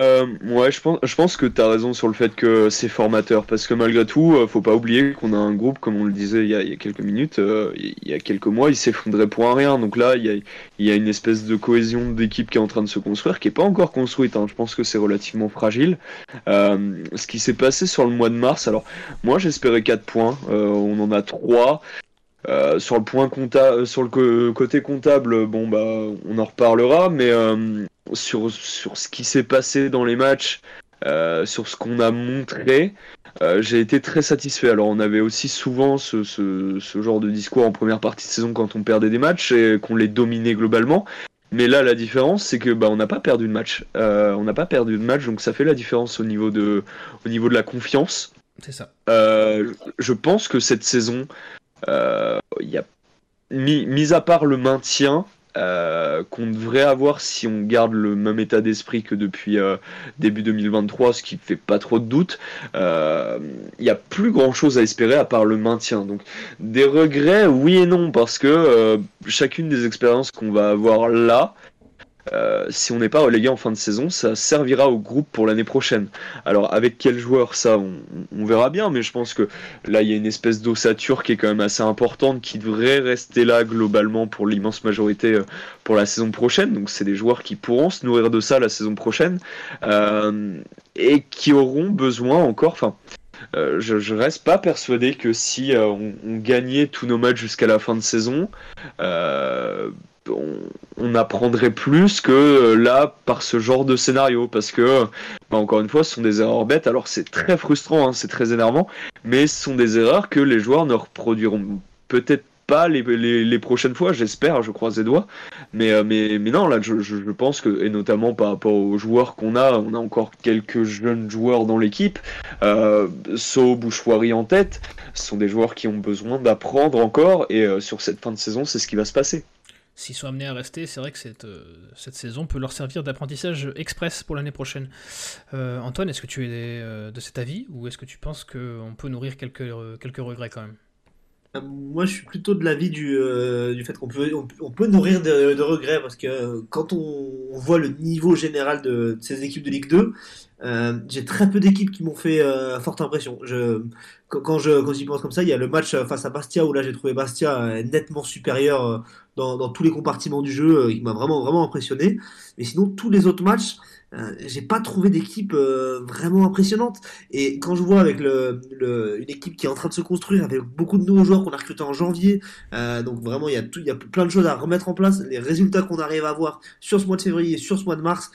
Euh, ouais, je pense, que tu as raison sur le fait que c'est formateur, parce que malgré tout, euh, faut pas oublier qu'on a un groupe, comme on le disait il y a, quelques minutes, euh, il y a quelques mois, il s'effondrait pour un rien. Donc là, il y a, une espèce de cohésion d'équipe qui est en train de se construire, qui est pas encore construite. Hein. Je pense que c'est relativement fragile. Euh, ce qui s'est passé sur le mois de mars, alors moi j'espérais 4 points, on en a 3. Euh, sur le point comptable, sur le côté comptable, bon bah on en reparlera, mais euh, sur, sur ce qui s'est passé dans les matchs, euh, sur ce qu'on a montré, j'ai été très satisfait. Alors on avait aussi souvent ce, ce, ce, genre de discours en première partie de saison quand on perdait des matchs et qu'on les dominait globalement. Mais là, la différence, c'est que bah, on n'a pas perdu de match. on n'a pas perdu de match, donc ça fait la différence au niveau de, au niveau de la confiance. C'est ça. je pense que cette saison, euh, y a, mis, à part le maintien, euh, qu'on devrait avoir si on garde le même état d'esprit que depuis euh, début 2023, ce qui fait pas trop de doute. Il n'y a plus grand chose à espérer à part le maintien. Donc des regrets, oui et non, parce que chacune des expériences qu'on va avoir là, euh, si on n'est pas relégué en fin de saison, ça servira au groupe pour l'année prochaine. Alors avec quel joueur ça, on, verra bien, mais je pense que là il y a une espèce d'ossature qui est quand même assez importante, qui devrait rester là globalement pour l'immense majorité euh, pour la saison prochaine. Donc c'est des joueurs qui pourront se nourrir de ça la saison prochaine euh, et qui auront besoin encore, enfin je, reste pas persuadé que si on, gagnait tous nos matchs jusqu'à la fin de saison, on, apprendrait plus que là par ce genre de scénario parce que bah, encore une fois ce sont des erreurs bêtes alors c'est très frustrant hein, c'est très énervant mais ce sont des erreurs que les joueurs ne reproduiront peut-être pas les, prochaines fois, j'espère, je croise les doigts. Mais, euh, non, là, je, pense que, et notamment par rapport aux joueurs qu'on a, on a encore quelques jeunes joueurs dans l'équipe, euh, So, Bouchoirie en tête, ce sont des joueurs qui ont besoin d'apprendre encore, et euh, sur cette fin de saison, c'est ce qui va se passer. S'ils sont amenés à rester, c'est vrai que cette, euh, cette saison peut leur servir d'apprentissage express pour l'année prochaine. Antoine, est-ce que tu es de cet avis, ou est-ce que tu penses qu'on peut nourrir quelques, quelques regrets quand même? Euh, moi, je suis plutôt de l'avis du, euh, du fait qu'on peut, on, peut nourrir de, regrets parce que quand on, voit le niveau général de, ces équipes de Ligue 2, euh, j'ai très peu d'équipes qui m'ont fait forte impression. Quand, je, quand j'y pense comme ça, il y a le match face à Bastia où là j'ai trouvé Bastia nettement supérieur dans, tous les compartiments du jeu, qui m'a vraiment, vraiment impressionné. Mais sinon, tous les autres matchs, euh, j'ai pas trouvé d'équipe euh, vraiment impressionnante. Et quand je vois avec le, une équipe qui est en train de se construire, avec beaucoup de nouveaux joueurs qu'on a recrutés en janvier, euh, donc vraiment il y, a il y a plein de choses à remettre en place. Les résultats qu'on arrive à avoir sur ce mois de février, sur ce mois de mars,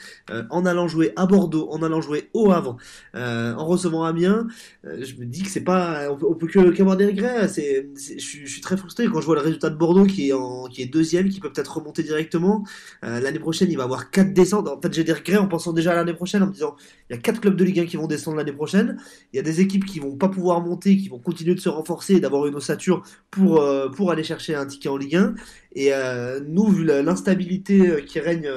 en allant jouer à Bordeaux, en allant jouer au Havre, en recevant Amiens, je me dis que c'est pas, on peut, que qu'avoir des regrets. Je, suis très frustré quand je vois le résultat de Bordeaux qui est en, qui est deuxième, qui peut peut-être remonter directement. L'année prochaine, il va avoir quatre descentes. En fait, j'ai des regrets en pensant déjà l'année prochaine en me disant il y a quatre clubs de Ligue 1 qui vont descendre l'année prochaine, il y a des équipes qui vont pas pouvoir monter, qui vont continuer de se renforcer et d'avoir une ossature pour, euh, pour aller chercher un ticket en Ligue 1. Et euh, nous, vu l'instabilité euh, qui règne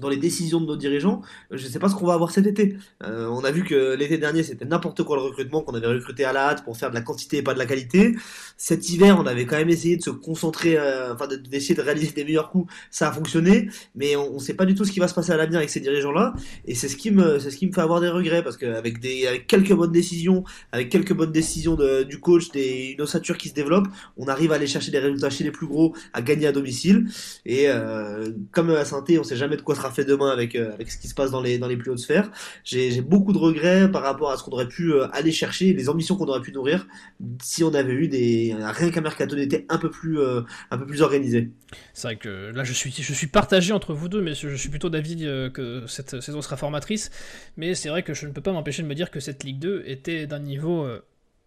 dans les décisions de nos dirigeants, je ne sais pas ce qu'on va avoir cet été. Euh, on a vu que l'été dernier, c'était n'importe quoi le recrutement, qu'on avait recruté à la hâte pour faire de la quantité et pas de la qualité. Cet hiver, on avait quand même essayé de se concentrer, euh, enfin d'essayer de réaliser des meilleurs coups. Ça a fonctionné, mais on ne sait pas du tout ce qui va se passer à l'avenir avec ces dirigeants-là. Et c'est ce qui me, c'est ce qui me fait avoir des regrets parce qu'avec des, avec quelques bonnes décisions, avec quelques bonnes décisions de, du coach, des, une ossature qui se développe, on arrive à aller chercher des résultats chez les plus gros, à gagner à domicile. Et euh, comme à Saint-Étienne, on sait jamais de quoi fait demain avec, euh, avec ce qui se passe dans les, dans les plus hautes sphères. J'ai beaucoup de regrets par rapport à ce qu'on aurait pu euh, aller chercher, les ambitions qu'on aurait pu nourrir si on avait eu des rien qu'un mercato d'été un peu plus euh, un peu plus organisé. C'est vrai que là je suis je suis partagé entre vous deux, mais je suis plutôt d'avis que cette saison sera formatrice. Mais c'est vrai que je ne peux pas m'empêcher de me dire que cette Ligue 2 était d'un niveau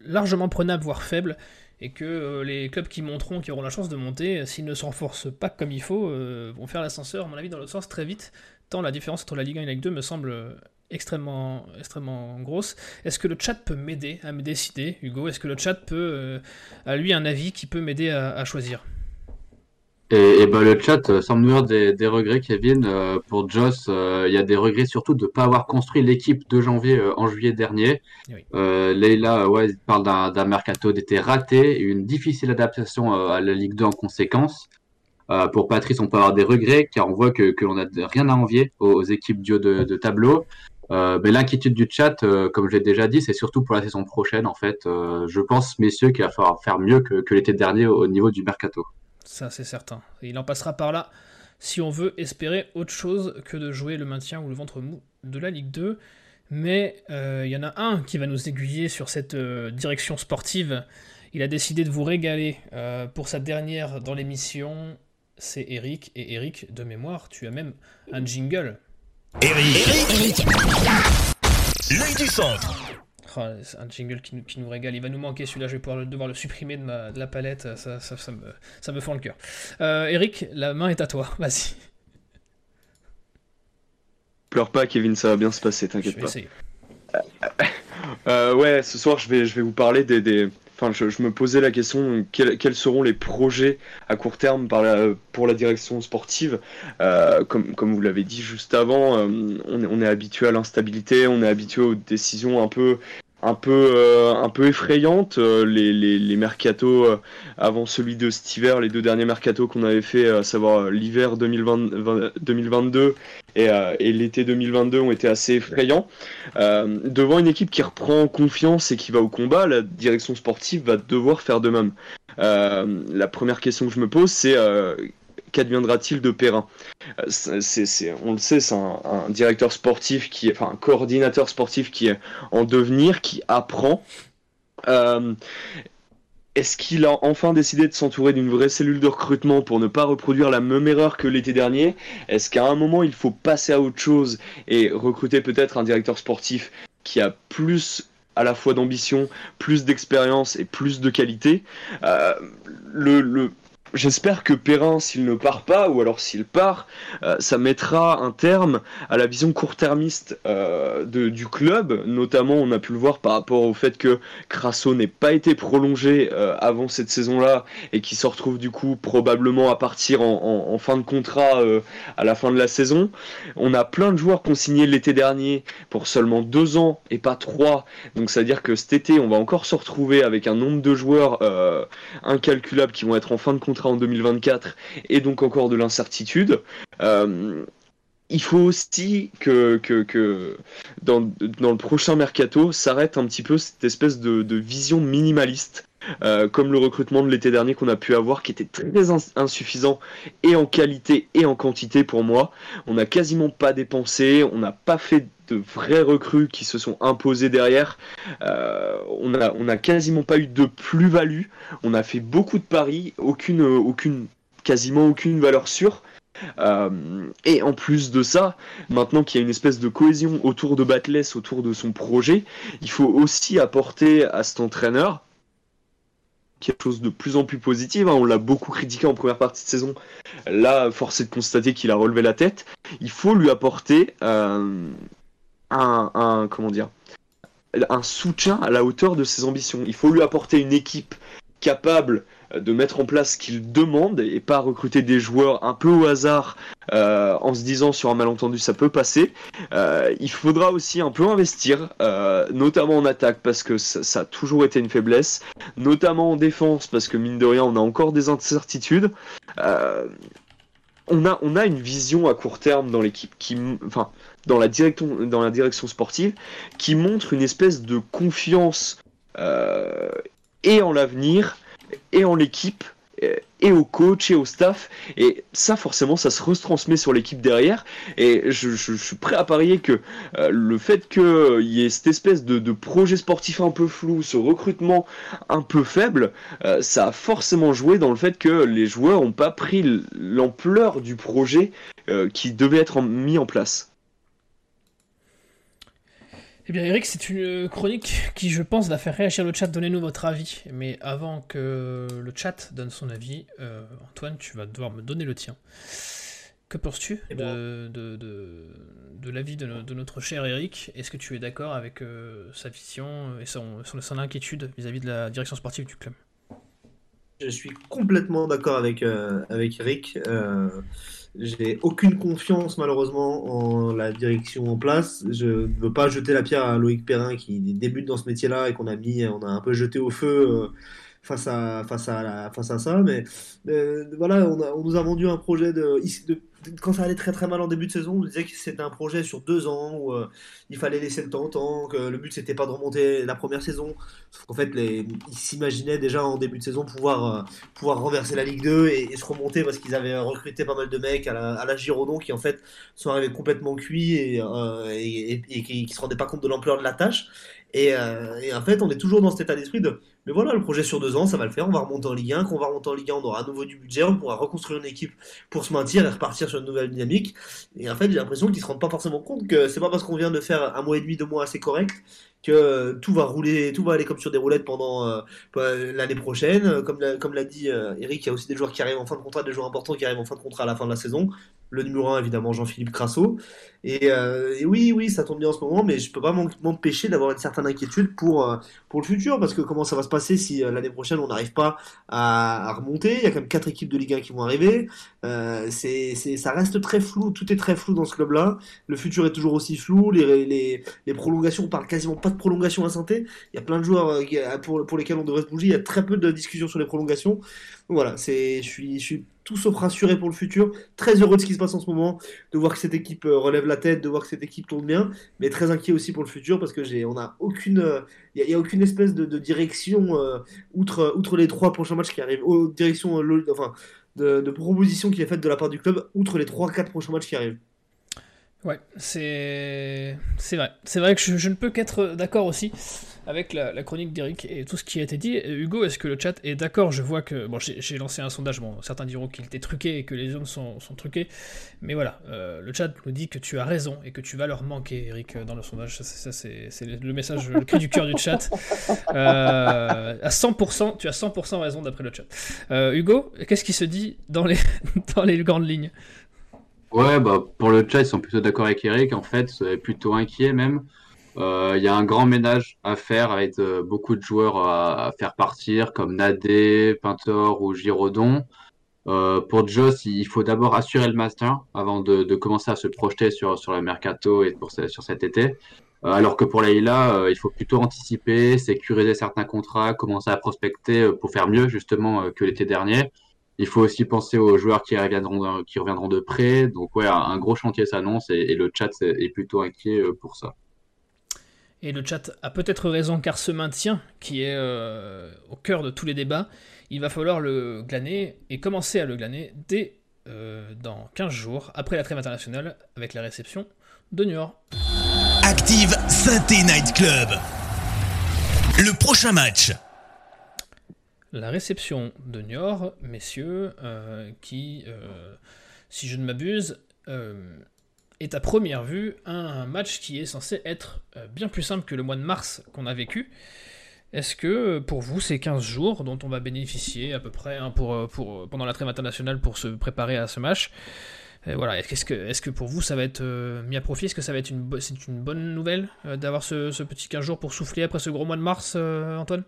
largement prenable, voire faible et que euh, les clubs qui monteront, qui auront la chance de monter, s'ils ne se renforcent pas comme il faut, euh, vont faire l'ascenseur, à mon avis, dans l'autre sens très vite, tant la différence entre la Ligue 1 et la Ligue 2 me semble euh, extrêmement, extrêmement grosse. Est-ce que le chat peut m'aider à me décider, Hugo? Est-ce que le chat peut, à lui, un avis qui peut m'aider à choisir? Et, bah, le chat euh, semble nous des, des regrets, Kevin. Euh, pour Joss, euh, il y a des regrets surtout de ne pas avoir construit l'équipe de janvier en juillet dernier. Leila ouais, parle d'un mercato d'été raté une difficile adaptation à la Ligue 2 en conséquence. pour Patrice, on peut avoir des regrets car on voit que, que l'on n'a rien à envier aux, équipes du haut de, de tableau. mais l'inquiétude du chat, comme je l'ai déjà dit, c'est surtout pour la saison prochaine en fait. je pense, messieurs, qu'il va falloir faire mieux que, que l'été dernier au niveau du mercato. Ça, c'est certain. il en passera par là si on veut espérer autre chose que de jouer le maintien ou le ventre mou de la Ligue 2. Mais euh, il y en a un qui va nous aiguiller sur cette euh, direction sportive. Il a décidé de vous régaler euh, pour sa dernière dans l'émission. C'est Eric. Et Eric, de mémoire, tu as même un jingle. Eric, Eric, l'œil du centre. Oh, un jingle qui nous, qui nous, régale. Il va nous manquer celui-là. Je vais pouvoir devoir le supprimer de, ma, de la palette. Ça, ça, ça, me, ça me fend le cœur. Euh, Eric, la main est à toi. Vas-y. Pleure pas, Kevin. Ça va bien se passer. T'inquiète pas. Euh, ouais, ce soir, je vais, je vais vous parler des, des, Enfin, je, me posais la question quels, seront les projets à court terme par pour la direction sportive. Euh, comme, comme vous l'avez dit juste avant, euh, on, on, est habitué à l'instabilité, on est habitué aux décisions un peu un peu, euh, un peu effrayante. Euh, les, les, les mercatos euh, avant celui de cet hiver, les deux derniers mercatos qu'on avait fait, à savoir l'hiver 2022 et, et l'été 2022, ont été assez effrayants. devant une équipe qui reprend confiance et qui va au combat, la direction sportive va devoir faire de même. la première question que je me pose, c'est qu'adviendra-t-il de Perrin euh, On le sait, c'est un, directeur sportif qui enfin un coordinateur sportif qui est en devenir, qui apprend. est-ce qu'il a enfin décidé de s'entourer d'une vraie cellule de recrutement pour ne pas reproduire la même erreur que l'été dernier? Est-ce qu'à un moment il faut passer à autre chose et recruter peut-être un directeur sportif qui a plus à la fois d'ambition, plus d'expérience et plus de qualité? Euh, le, J'espère que Perrin, s'il ne part pas, ou alors s'il part, euh, ça mettra un terme à la vision court-termiste euh, du club. Notamment, on a pu le voir par rapport au fait que Crasso n'ait pas été prolongé euh, avant cette saison-là et qui se retrouve du coup probablement à partir en, fin de contrat à la fin de la saison. On a plein de joueurs qu'on signé l'été dernier pour seulement deux ans et pas trois. Donc, c'est-à-dire que cet été, on va encore se retrouver avec un nombre de joueurs incalculables qui vont être en fin de contrat en 2024 et donc encore de l'incertitude. Euh, il faut aussi que, que, dans, le prochain mercato s'arrête un petit peu cette espèce de, vision minimaliste. Euh, comme le recrutement de l'été dernier qu'on a pu avoir, qui était très insuffisant et en qualité et en quantité pour moi. On n'a quasiment pas dépensé, on n'a pas fait de vrais recrues qui se sont imposés derrière. Euh, on n'a quasiment pas eu de plus-value. On a fait beaucoup de paris, aucune, aucune, quasiment aucune valeur sûre. Euh, et en plus de ça, maintenant qu'il y a une espèce de cohésion autour de Batless, autour de son projet, il faut aussi apporter à cet entraîneur quelque chose de plus en plus positif. Hein. On l'a beaucoup critiqué en première partie de saison. Là, force est de constater qu'il a relevé la tête. Il faut lui apporter euh, un, soutien à la hauteur de ses ambitions. Il faut lui apporter une équipe capable de mettre en place ce qu'il demande et pas recruter des joueurs un peu au hasard euh, en se disant sur un malentendu ça peut passer. Euh, il faudra aussi un peu investir, euh, notamment en attaque parce que ça, a toujours été une faiblesse, notamment en défense parce que mine de rien on a encore des incertitudes. on a, on a une vision à court terme dans l'équipe qui, enfin, dans la, direction, dans la direction sportive qui montre une espèce de confiance et en l'avenir et en l'équipe et au coach et au staff. Et ça forcément ça se retransmet sur l'équipe derrière. Et je, suis prêt à parier que euh, le fait qu'il y ait cette espèce de, projet sportif un peu flou ce recrutement un peu faible euh, ça a forcément joué dans le fait que les joueurs n'ont pas pris l'ampleur du projet qui devait être mis en place eh bien Eric, c'est une chronique qui je pense va faire réagir le chat, donnez-nous votre avis. Mais avant que le chat donne son avis, euh, Antoine, tu vas devoir me donner le tien. Que penses-tu eh ben. de, de, de, l'avis de, notre cher Eric? Est-ce que tu es d'accord avec euh, sa vision et son, son, inquiétude vis-à-vis de la direction sportive du club? Je suis complètement d'accord avec, euh, avec Eric. J'ai aucune confiance malheureusement en la direction en place. Je ne veux pas jeter la pierre à Loïc Perrin qui débute dans ce métier-là et qu'on a mis, on a un peu jeté au feu euh, face à face à face à ça. Mais euh, voilà, on, nous a vendu un projet de quand ça allait très très mal en début de saison, on disait que c'était un projet sur deux ans où euh, il fallait laisser le temps au temps, que le but c'était pas de remonter la première saison. Sauf qu'en fait, ils s'imaginaient déjà en début de saison pouvoir, euh, pouvoir renverser la Ligue 2 et, se remonter parce qu'ils avaient recruté pas mal de mecs à la, à qui en fait sont arrivés complètement cuits et, euh, et, qui, qui se rendaient pas compte de l'ampleur de la tâche. Et, en fait, on est toujours dans cet état d'esprit de mais voilà, le projet sur deux ans, ça va le faire. On va remonter en Ligue 1. Quand on va remonter en Ligue 1, on aura à nouveau du budget. On pourra reconstruire une équipe pour se maintenir et repartir sur une nouvelle dynamique. Et en fait, j'ai l'impression qu'ils se rendent pas forcément compte que c'est pas parce qu'on vient de faire un mois et demi, deux mois assez correct que tout va rouler, tout va aller comme sur des roulettes pendant euh, l'année prochaine. Comme l'a, comme l'a dit euh, Eric, il y a aussi des joueurs qui arrivent en fin de contrat, des joueurs importants qui arrivent en fin de contrat à la fin de la saison. Le numéro 1, évidemment, Jean-Philippe Crasso. Euh, et, oui, oui, ça tombe bien en ce moment, mais je peux pas m'empêcher d'avoir une certaine inquiétude pour, pour le futur, parce que comment ça va se passer si l'année prochaine on n'arrive pas à, remonter? Il y a quand même quatre équipes de Ligue 1 qui vont arriver. c'est, c'est, ça reste très flou, tout est très flou dans ce club-là. Le futur est toujours aussi flou. Les, les, prolongations, on parle quasiment pas de prolongation à santé. Il y a plein de joueurs euh, pour, pour lesquels on devrait se bouger. Il y a très peu de discussions sur les prolongations. voilà, c'est, je suis, je suis tout sauf rassuré pour le futur. Très heureux de ce qui se passe en ce moment, de voir que cette équipe euh, relève la tête, de voir que cette équipe tourne bien, mais très inquiet aussi pour le futur parce que j'ai, on a aucune, euh, il a aucune espèce de, direction outre, outre les trois prochains matchs qui arrivent, direction, enfin, de, de proposition qui est faite de la part du club outre les trois, quatre prochains matchs qui arrivent. Ouais, c'est vrai. C'est vrai que je, ne peux qu'être d'accord aussi avec la, chronique d'Eric et tout ce qui a été dit. Hugo, est-ce que le chat est d'accord? Je vois que bon, j'ai lancé un sondage. Bon, certains diront qu'il était truqué et que les hommes sont, sont truqués, mais voilà, euh, le chat nous dit que tu as raison et que tu vas leur manquer, Eric, dans le sondage. Ça, c'est le message, le cri du cœur du chat. Euh, à 100%, tu as 100% raison d'après le chat. Euh, Hugo, qu'est-ce qui se dit dans les dans les grandes lignes? Ouais, bah, pour le chat, ils sont plutôt d'accord avec Eric. En fait, plutôt inquiet même. Euh, il y a un grand ménage à faire avec euh, beaucoup de joueurs à, faire partir, comme Nadé, Pintor ou Giraudon. Euh, pour Joss, il faut d'abord assurer le master avant de, de, commencer à se projeter sur, sur le mercato et pour sur cet été. alors que pour Leïla, il faut plutôt anticiper, sécuriser certains contrats, commencer à prospecter pour faire mieux justement que l'été dernier. Il faut aussi penser aux joueurs qui reviendront, qui reviendront de près. Donc ouais, un gros chantier s'annonce et, le chat est plutôt inquiet euh, pour ça. Et le chat a peut-être raison car ce maintien, qui est euh, au cœur de tous les débats, il va falloir le glaner et commencer à le glaner dès euh, dans 15 jours, après la trêve internationale, avec la réception de York. Active Synthé Night Club. Le prochain match la réception de Niort, messieurs, euh, qui, euh, si je ne m'abuse, euh, est à première vue un match qui est censé être bien plus simple que le mois de mars qu'on a vécu. Est-ce que pour vous, ces 15 jours dont on va bénéficier à peu près hein, pendant la trêve internationale pour se préparer à ce match, voilà, est-ce que, pour vous ça va être mis à profit? Est-ce que ça va être c'est une bonne nouvelle d'avoir ce, ce, petit 15 jours pour souffler après ce gros mois de mars, Antoine?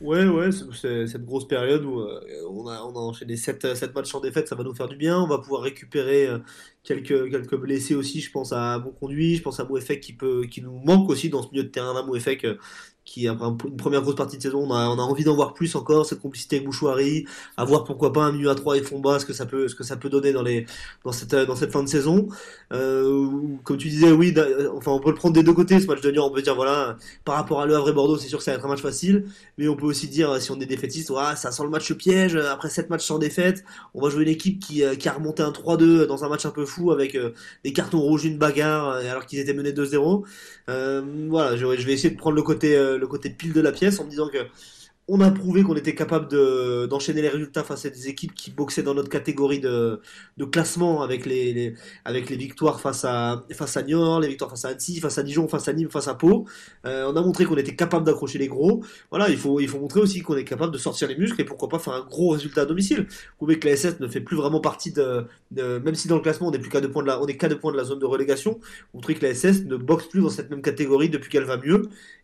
Ouais, ouais, c'est cette grosse période où euh, on, a, on a enchaîné 7, 7 matchs en défaite, ça va nous faire du bien. On va pouvoir récupérer euh, quelques, quelques blessés aussi. Je pense à Bon Conduit, je pense à Mouefek qui, peut, qui nous manque aussi dans ce milieu de terrain-là. Mouefek euh, qui après une première grosse partie de saison, on a, on a envie d'en voir plus encore, cette complicité avec Bouchouari, à voir pourquoi pas un milieu à 3 et fond bas, ce que ça peut, ce que ça peut donner dans les, dans cette, dans cette fin de saison. Euh, comme tu disais, oui, enfin, on peut le prendre des deux côtés, ce match de Lyon, on peut dire, voilà, par rapport à Le Havre et Bordeaux, c'est sûr que ça va être un match facile, mais on peut aussi dire, si on est défaitiste, ouais, ça sent le match piège, après 7 matchs sans défaite, on va jouer une équipe qui, euh, qui a remonté un 3-2 dans un match un peu fou avec euh, des cartons rouges, une bagarre, alors qu'ils étaient menés 2-0. voilà, je, je vais essayer de prendre le côté, le côté pile de la pièce en me disant que on a prouvé qu'on était capable d'enchaîner les résultats face à des équipes qui boxaient dans notre catégorie de, classement avec les, avec les victoires face à, face à Niort, les victoires face à Annecy, face à Dijon, face à Nîmes, face à Pau. Euh, on a montré qu'on était capable d'accrocher les gros. Voilà, il faut, il faut montrer aussi qu'on est capable de sortir les muscles et pourquoi pas faire un gros résultat à domicile. Vous voyez que la SS ne fait plus vraiment partie de, même si dans le classement on est plus qu'à deux points de la, on est qu'à deux points de la zone de relégation. Vous montrez que la SS ne boxe plus dans cette même catégorie depuis qu'elle va mieux.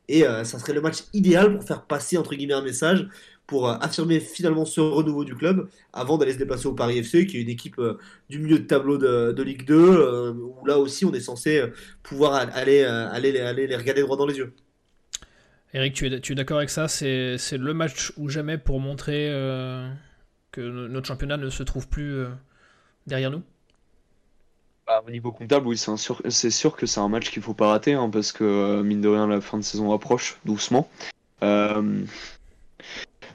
Et euh, ça serait le match idéal pour faire passer entre guillemets un message pour euh, affirmer finalement ce renouveau du club avant d'aller se déplacer au Paris FC, qui est une équipe euh, du milieu de tableau de, Ligue 2, où là aussi on est censé pouvoir aller, aller, aller les regarder droit dans les yeux. Eric, tu es, tu es d'accord avec ça? C'est le match ou jamais pour montrer que notre championnat ne se trouve plus derrière nous? Au niveau comptable, oui, c'est sûr, sûr, que c'est un match qu'il faut pas rater, hein, parce que euh, mine de rien, la fin de saison approche doucement. Euh,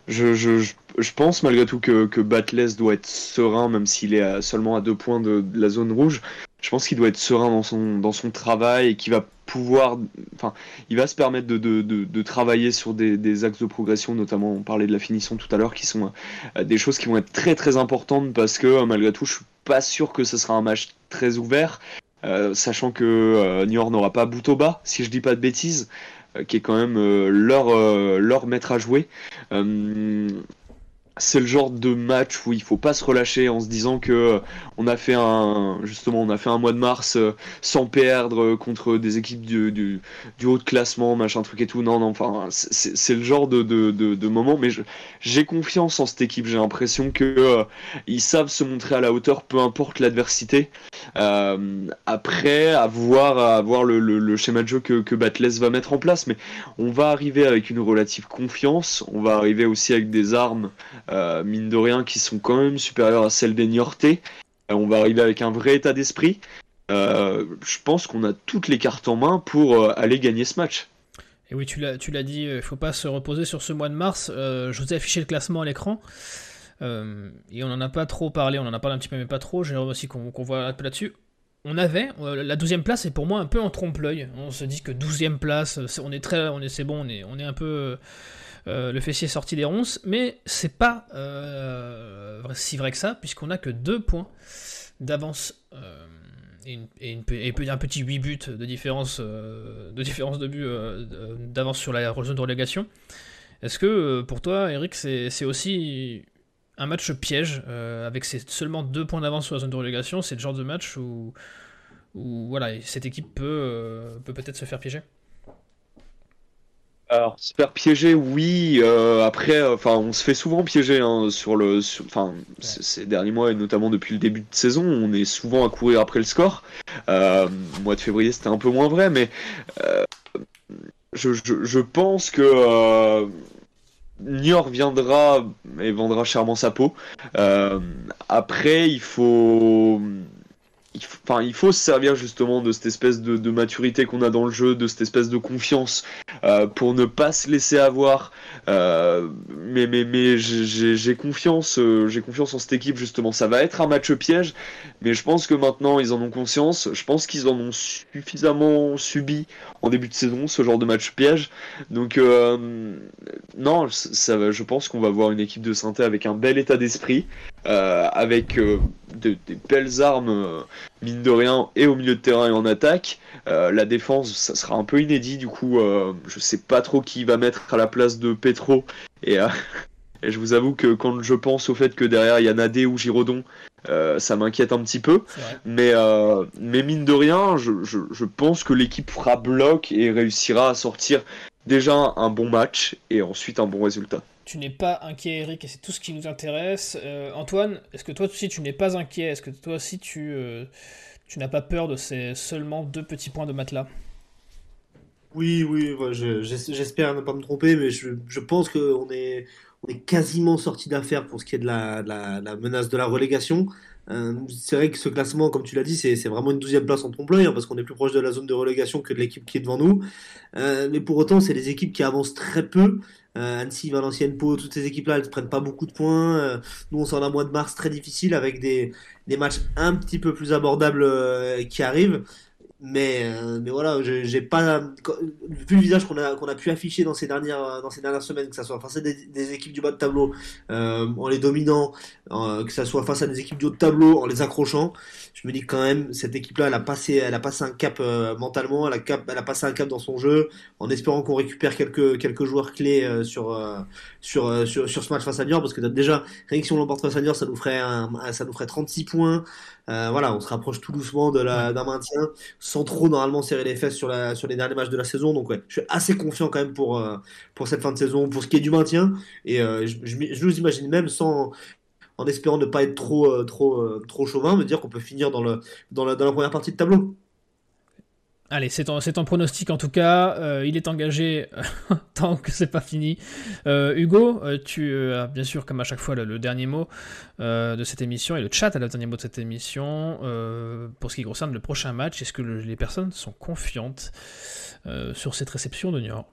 je, je, je, pense malgré tout que, que doit être serein, même s'il est seulement à deux points de, la zone rouge. Je pense qu'il doit être serein dans son, dans son travail et qu'il va pouvoir, enfin, il va se permettre de, de, de, travailler sur des, des, axes de progression, notamment on parlait de la finition tout à l'heure, qui sont euh, des choses qui vont être très très importantes parce que malgré tout, je suis pas sûr que ce sera un match très ouvert, euh, sachant que euh, Niort n'aura pas Boutoba, si je dis pas de bêtises, euh, qui est quand même leur, leur maître à jouer c'est le genre de match où il faut pas se relâcher en se disant que euh, on a fait un justement on a fait un mois de mars euh, sans perdre euh, contre des équipes du, haut de classement machin truc et tout. Non non enfin c'est le genre de, de, de, moment mais j'ai confiance en cette équipe. J'ai l'impression que ils savent se montrer à la hauteur peu importe l'adversité. Après à voir le, schéma de jeu que, que va mettre en place. Mais on va arriver avec une relative confiance. On va arriver aussi avec des armes mine de rien, qui sont quand même supérieures à celles des Niortais. Euh, on va arriver avec un vrai état d'esprit. Euh, je pense qu'on a toutes les cartes en main pour aller gagner ce match. Et oui, tu l'as, dit, il ne faut pas se reposer sur ce mois de mars. je vous ai affiché le classement à l'écran. et on n'en a pas trop parlé, on en a parlé un petit peu, mais pas trop. J'aimerais aussi qu'on, voit un peu là-dessus. on avait la 12 place est pour moi un peu en trompe-l'œil. On se dit que 12 place, on est très, on est, c'est bon, on est, on est un peu le fessier sorti des ronces, mais c'est pas si vrai que ça, puisqu'on a que deux points d'avance et, un petit 8 buts de différence de différence but d'avance sur la zone de relégation. Est-ce que pour toi, Eric, c'est aussi un match piège euh, avec seulement deux points d'avance sur la zone de relégation, c'est le genre de match où, cette équipe euh, peut peut-être se faire piéger? Alors se faire piéger, oui. Euh, après, enfin, on se fait souvent piéger hein, sur le, enfin, ces derniers mois et notamment depuis le début de saison, on est souvent à courir après le score. mois de février, c'était un peu moins vrai, mais je, je, pense que Niort viendra et vendra chèrement sa peau. Euh, après, il faut enfin, il faut se servir justement de cette espèce de, maturité qu'on a dans le jeu, de cette espèce de confiance euh, pour ne pas se laisser avoir. Euh, mais mais, mais j'ai confiance, euh, confiance en cette équipe justement. Ça va être un match piège, mais je pense que maintenant ils en ont conscience. Je pense qu'ils en ont suffisamment subi en début de saison ce genre de match piège. Donc non, ça, je pense qu'on va voir une équipe de synthé avec un bel état d'esprit, avec des belles armes mine de rien, et au milieu de terrain et en attaque. Euh, la défense, ça sera un peu inédit, du coup, euh, je sais pas trop qui va mettre à la place de Petro. Et, euh, et, je vous avoue que quand je pense au fait que derrière il y a Nadé ou Girodon, ça m'inquiète un petit peu. Mais, mais mine de rien, je, je, je pense que l'équipe fera bloc et réussira à sortir déjà un bon match et ensuite un bon résultat tu n'es pas inquiet, Eric, et c'est tout ce qui nous intéresse. Euh, Antoine, est-ce que toi aussi tu n'es pas inquiet Est-ce que toi aussi tu, euh, tu n'as pas peur de ces seulement deux petits points de matelas? Oui, oui, j'espère ne pas me tromper, mais je, pense qu'on est, on est quasiment sorti d'affaire pour ce qui est de la, menace de la relégation. Euh, c'est vrai que ce classement, comme tu l'as dit, c'est vraiment une douzième place en trompe-l'œil, hein, parce qu'on est plus proche de la zone de relégation que de l'équipe qui est devant nous. mais pour autant, c'est des équipes qui avancent très peu. Euh, Annecy, Valenciennes, Pau, toutes ces équipes-là, elles ne prennent pas beaucoup de points. Euh, nous, on sort d'un mois de mars très difficile avec des, matchs un petit peu plus abordables euh, qui arrivent. Mais, euh, mais voilà, j'ai pas vu le visage qu'on a, qu'on a pu afficher dans ces dernières, dans ces dernières semaines, que ça soit face à des, équipes du bas de tableau euh, en les dominant, que ça soit face à des équipes du haut de tableau en les accrochant. Je me dis quand même, cette équipe-là, elle a passé, elle a passé un cap euh, mentalement, elle a, cap, elle a passé un cap dans son jeu, en espérant qu'on récupère quelques, quelques joueurs clés sur, sur, sur, sur, ce match face à Niort, parce que déjà, rien que si on l'emporte face à Niort, ça nous ferait, un, ça nous ferait 36 points. Euh, voilà, on se rapproche tout doucement de la, d'un maintien, sans trop normalement serrer les fesses sur, la, sur les derniers matchs de la saison. Donc ouais, je suis assez confiant quand même pour, euh, pour cette fin de saison, pour ce qui est du maintien. Et euh, je, je, nous imagine même sans, en espérant ne pas être trop, trop, trop chauvin, me dire qu'on peut finir dans, le, dans, la, dans la première partie de tableau. Allez, c'est ton, pronostic en tout cas. Euh, il est engagé tant que c'est pas fini. Euh, Hugo, euh, tu as bien sûr, comme à chaque fois, le, dernier mot de cette émission et le chat a le dernier mot de cette émission. pour ce qui concerne le prochain match, est-ce que les personnes sont confiantes sur cette réception de Niort?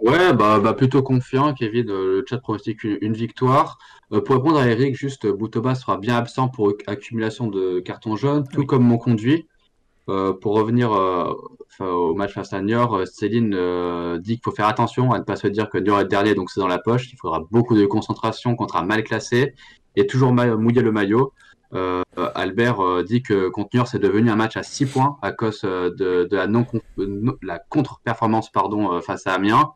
Ouais, bah, bah, plutôt confiant. Kevin, le chat pronostique une, victoire. pour répondre à Eric, juste Boutoba sera bien absent pour accumulation de cartons jaunes, tout comme mon conduit. Euh, pour revenir euh, au match face à Niort, euh, Céline dit qu'il faut faire attention à ne pas se dire que Niort est dernier, donc c'est dans la poche. Il faudra beaucoup de concentration contre un mal classé et toujours mouiller le maillot. Albert dit que contre Niort, c'est devenu un match à 6 points à cause de, la, non, la contre-performance face à Amiens.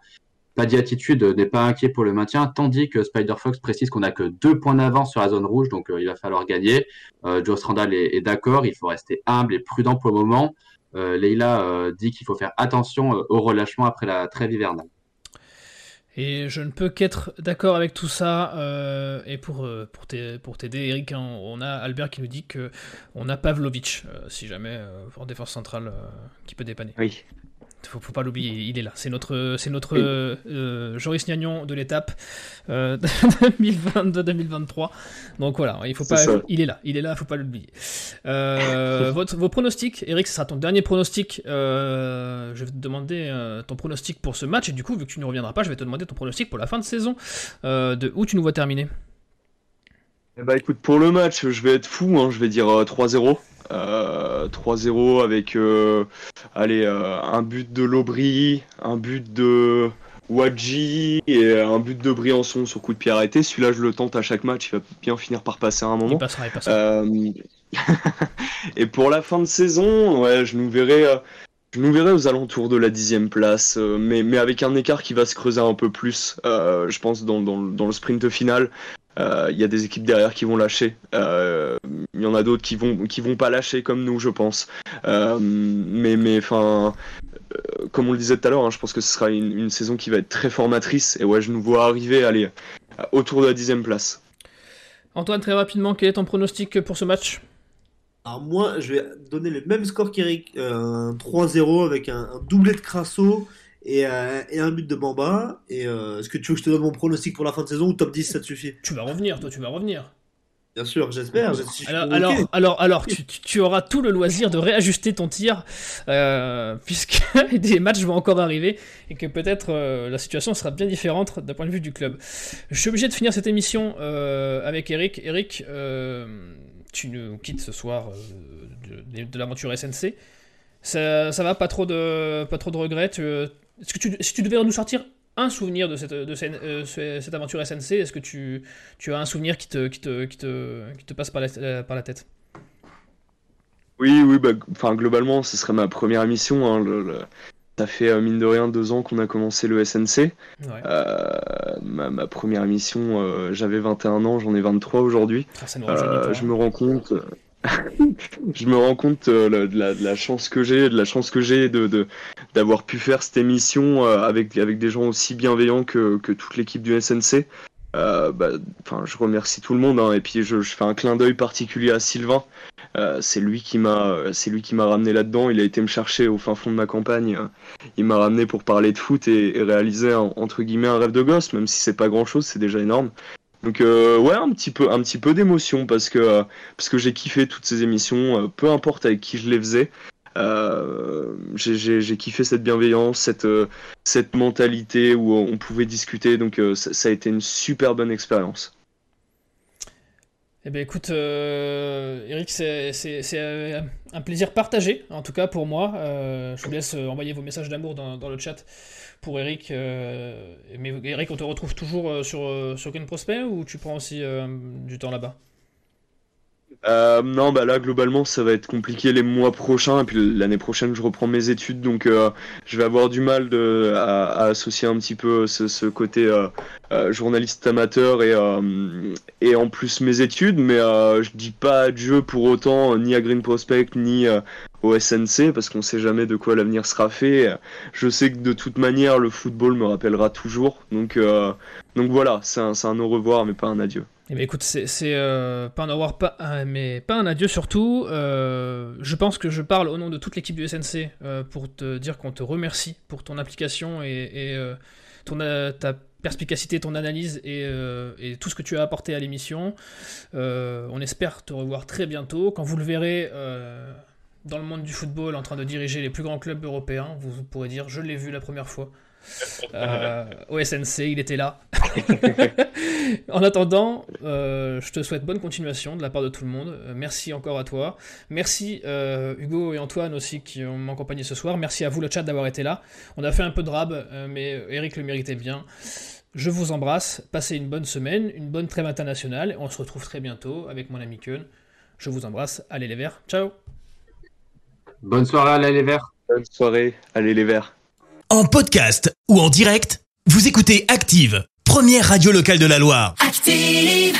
Pas attitude n'est pas inquiet pour le maintien, tandis que Spider Fox précise qu'on n'a que deux points d'avance sur la zone rouge, donc euh, il va falloir gagner. Euh, Joe Randall est, d'accord, il faut rester humble et prudent pour le moment. Euh, Leila euh, dit qu'il faut faire attention au relâchement après la trêve hivernale. Et je ne peux qu'être d'accord avec tout ça. et pour, pour t'aider, Eric, hein, on a Albert qui nous dit que on a Pavlovic, si jamais, en défense centrale, qui peut dépanner. Oui. Faut, faut pas l'oublier, il est là. C'est notre, c'est notre euh, Joris Gnagnon de l'étape 2022-2023. Euh, Donc voilà, il faut pas, il est là, il est là, faut pas l'oublier. Euh, votre, vos pronostics, Eric, ce sera ton dernier pronostic. je vais te demander ton pronostic pour ce match et du coup, vu que tu ne reviendras pas, je vais te demander ton pronostic pour la fin de saison. de où tu nous vois terminer? Bah écoute, pour le match, je vais être fou, hein, je vais dire 3-0. 3-0 avec allez, un but de Lobry, un but de Wadji et un but de Briançon sur coup de pied arrêté. Celui-là, je le tente à chaque match, il va bien finir par passer à un moment. Il passera, il passera. et pour la fin de saison, ouais, je nous verrai je nous verrai aux alentours de la dixième place, euh, mais, mais avec un écart qui va se creuser un peu plus, euh, je pense, dans, dans, dans, le sprint final. Euh, il y a des équipes derrière qui vont lâcher. Il y en a d'autres qui vont qui vont pas lâcher comme nous, je pense. mais mais enfin, comme on le disait tout à l'heure, hein, je pense que ce sera une, une, saison qui va être très formatrice. Et ouais, je nous vois arriver, aller autour de la dixième place. Antoine, très rapidement, quel est ton pronostic pour ce match? Alors moi, je vais donner le même score qu'Eric, euh, un 3-0 avec un, doublé de Crasso et, euh, et, un but de Bamba. Et euh, est-ce que tu veux que je te donne mon pronostic pour la fin de saison ou top 10 ça te suffit? Tu vas revenir, toi, tu vas revenir. Bien sûr, j'espère. Alors, alors, alors, alors tu, tu, auras tout le loisir de réajuster ton tir, puisque des matchs vont encore arriver et que peut-être la situation sera bien différente d'un point de vue du club. Je suis obligé de finir cette émission avec Eric. Eric, tu nous quittes ce soir euh, de, l'aventure SNC. Ça, ça, va, pas trop de, pas trop de regrets. est-ce que tu, si tu devais nous sortir un souvenir de cette, de cette, euh, cette aventure SNC, est-ce que tu, tu, as un souvenir qui te, qui te, qui te, qui te passe par la, par la tête? Oui, oui, bah, enfin, globalement, ce serait ma première émission. Hein, le, ça fait euh, mine de rien deux ans qu'on a commencé le SNC. Euh, ma, première émission, euh, j'avais 21 ans, j'en ai 23 aujourd'hui. Ah, je me rends compte. Je me rends compte de, la, chance que j'ai, de la chance que j'ai de d'avoir pu faire cette émission avec avec des gens aussi bienveillants que, que toute l'équipe du SNC. Euh, bah, je remercie tout le monde hein, et puis je, je, fais un clin d'œil particulier à Sylvain. Euh, c'est lui qui m'a, c'est lui qui m'a ramené là-dedans. Il a été me chercher au fin fond de ma campagne. Il m'a ramené pour parler de foot et, réaliser entre guillemets un rêve de gosse, même si c'est pas grand-chose, c'est déjà énorme. Donc euh, ouais, un petit peu, un petit peu d'émotion parce que parce que j'ai kiffé toutes ces émissions, peu importe avec qui je les faisais. Euh, j'ai kiffé cette bienveillance, cette, euh, cette mentalité où on pouvait discuter, donc euh, ça, a été une super bonne expérience. Eh bien écoute, Eric, c'est un plaisir partagé, en tout cas pour moi. je vous laisse envoyer vos messages d'amour dans, le chat pour Eric. mais Eric, on te retrouve toujours sur, sur Green Prospect ou tu prends aussi du temps là-bas? Euh, non, bah là globalement ça va être compliqué les mois prochains. Et puis l'année prochaine je reprends mes études. Donc euh, je vais avoir du mal à, associer un petit peu ce, ce côté euh, euh journaliste amateur et, euh, et en plus mes études. Mais je dis pas adieu pour autant ni à Green Prospect ni au SNC parce qu'on sait jamais de quoi l'avenir sera fait. Je sais que de toute manière le football me rappellera toujours donc, donc voilà c'est un, un au revoir mais pas un adieu. Eh bien, écoute, c'est euh, pas un au revoir, pas, euh, mais pas un adieu surtout. Euh, je pense que je parle au nom de toute l'équipe du SNC pour te dire qu'on te remercie pour ton application et, ton, ta perspicacité, ton analyse et, et, tout ce que tu as apporté à l'émission. on espère te revoir très bientôt. Quand vous le verrez dans le monde du football en train de diriger les plus grands clubs européens, vous pourrez dire je l'ai vu la première fois. Euh, au SNC, il était là. en attendant, euh, je te souhaite bonne continuation de la part de tout le monde. Euh, merci encore à toi. Merci Hugo et Antoine aussi qui m'ont accompagné ce soir. Merci à vous le chat d'avoir été là. On a fait un peu de rab, mais Eric le méritait bien. Je vous embrasse. Passez une bonne semaine, une bonne trêve internationale. On se retrouve très bientôt avec mon ami Keun. Je vous embrasse. Allez les verts. Ciao. Bonne soirée, allez les verts. Bonne soirée, allez les verts. En podcast ou en direct, vous écoutez Active, première radio locale de la Loire. Active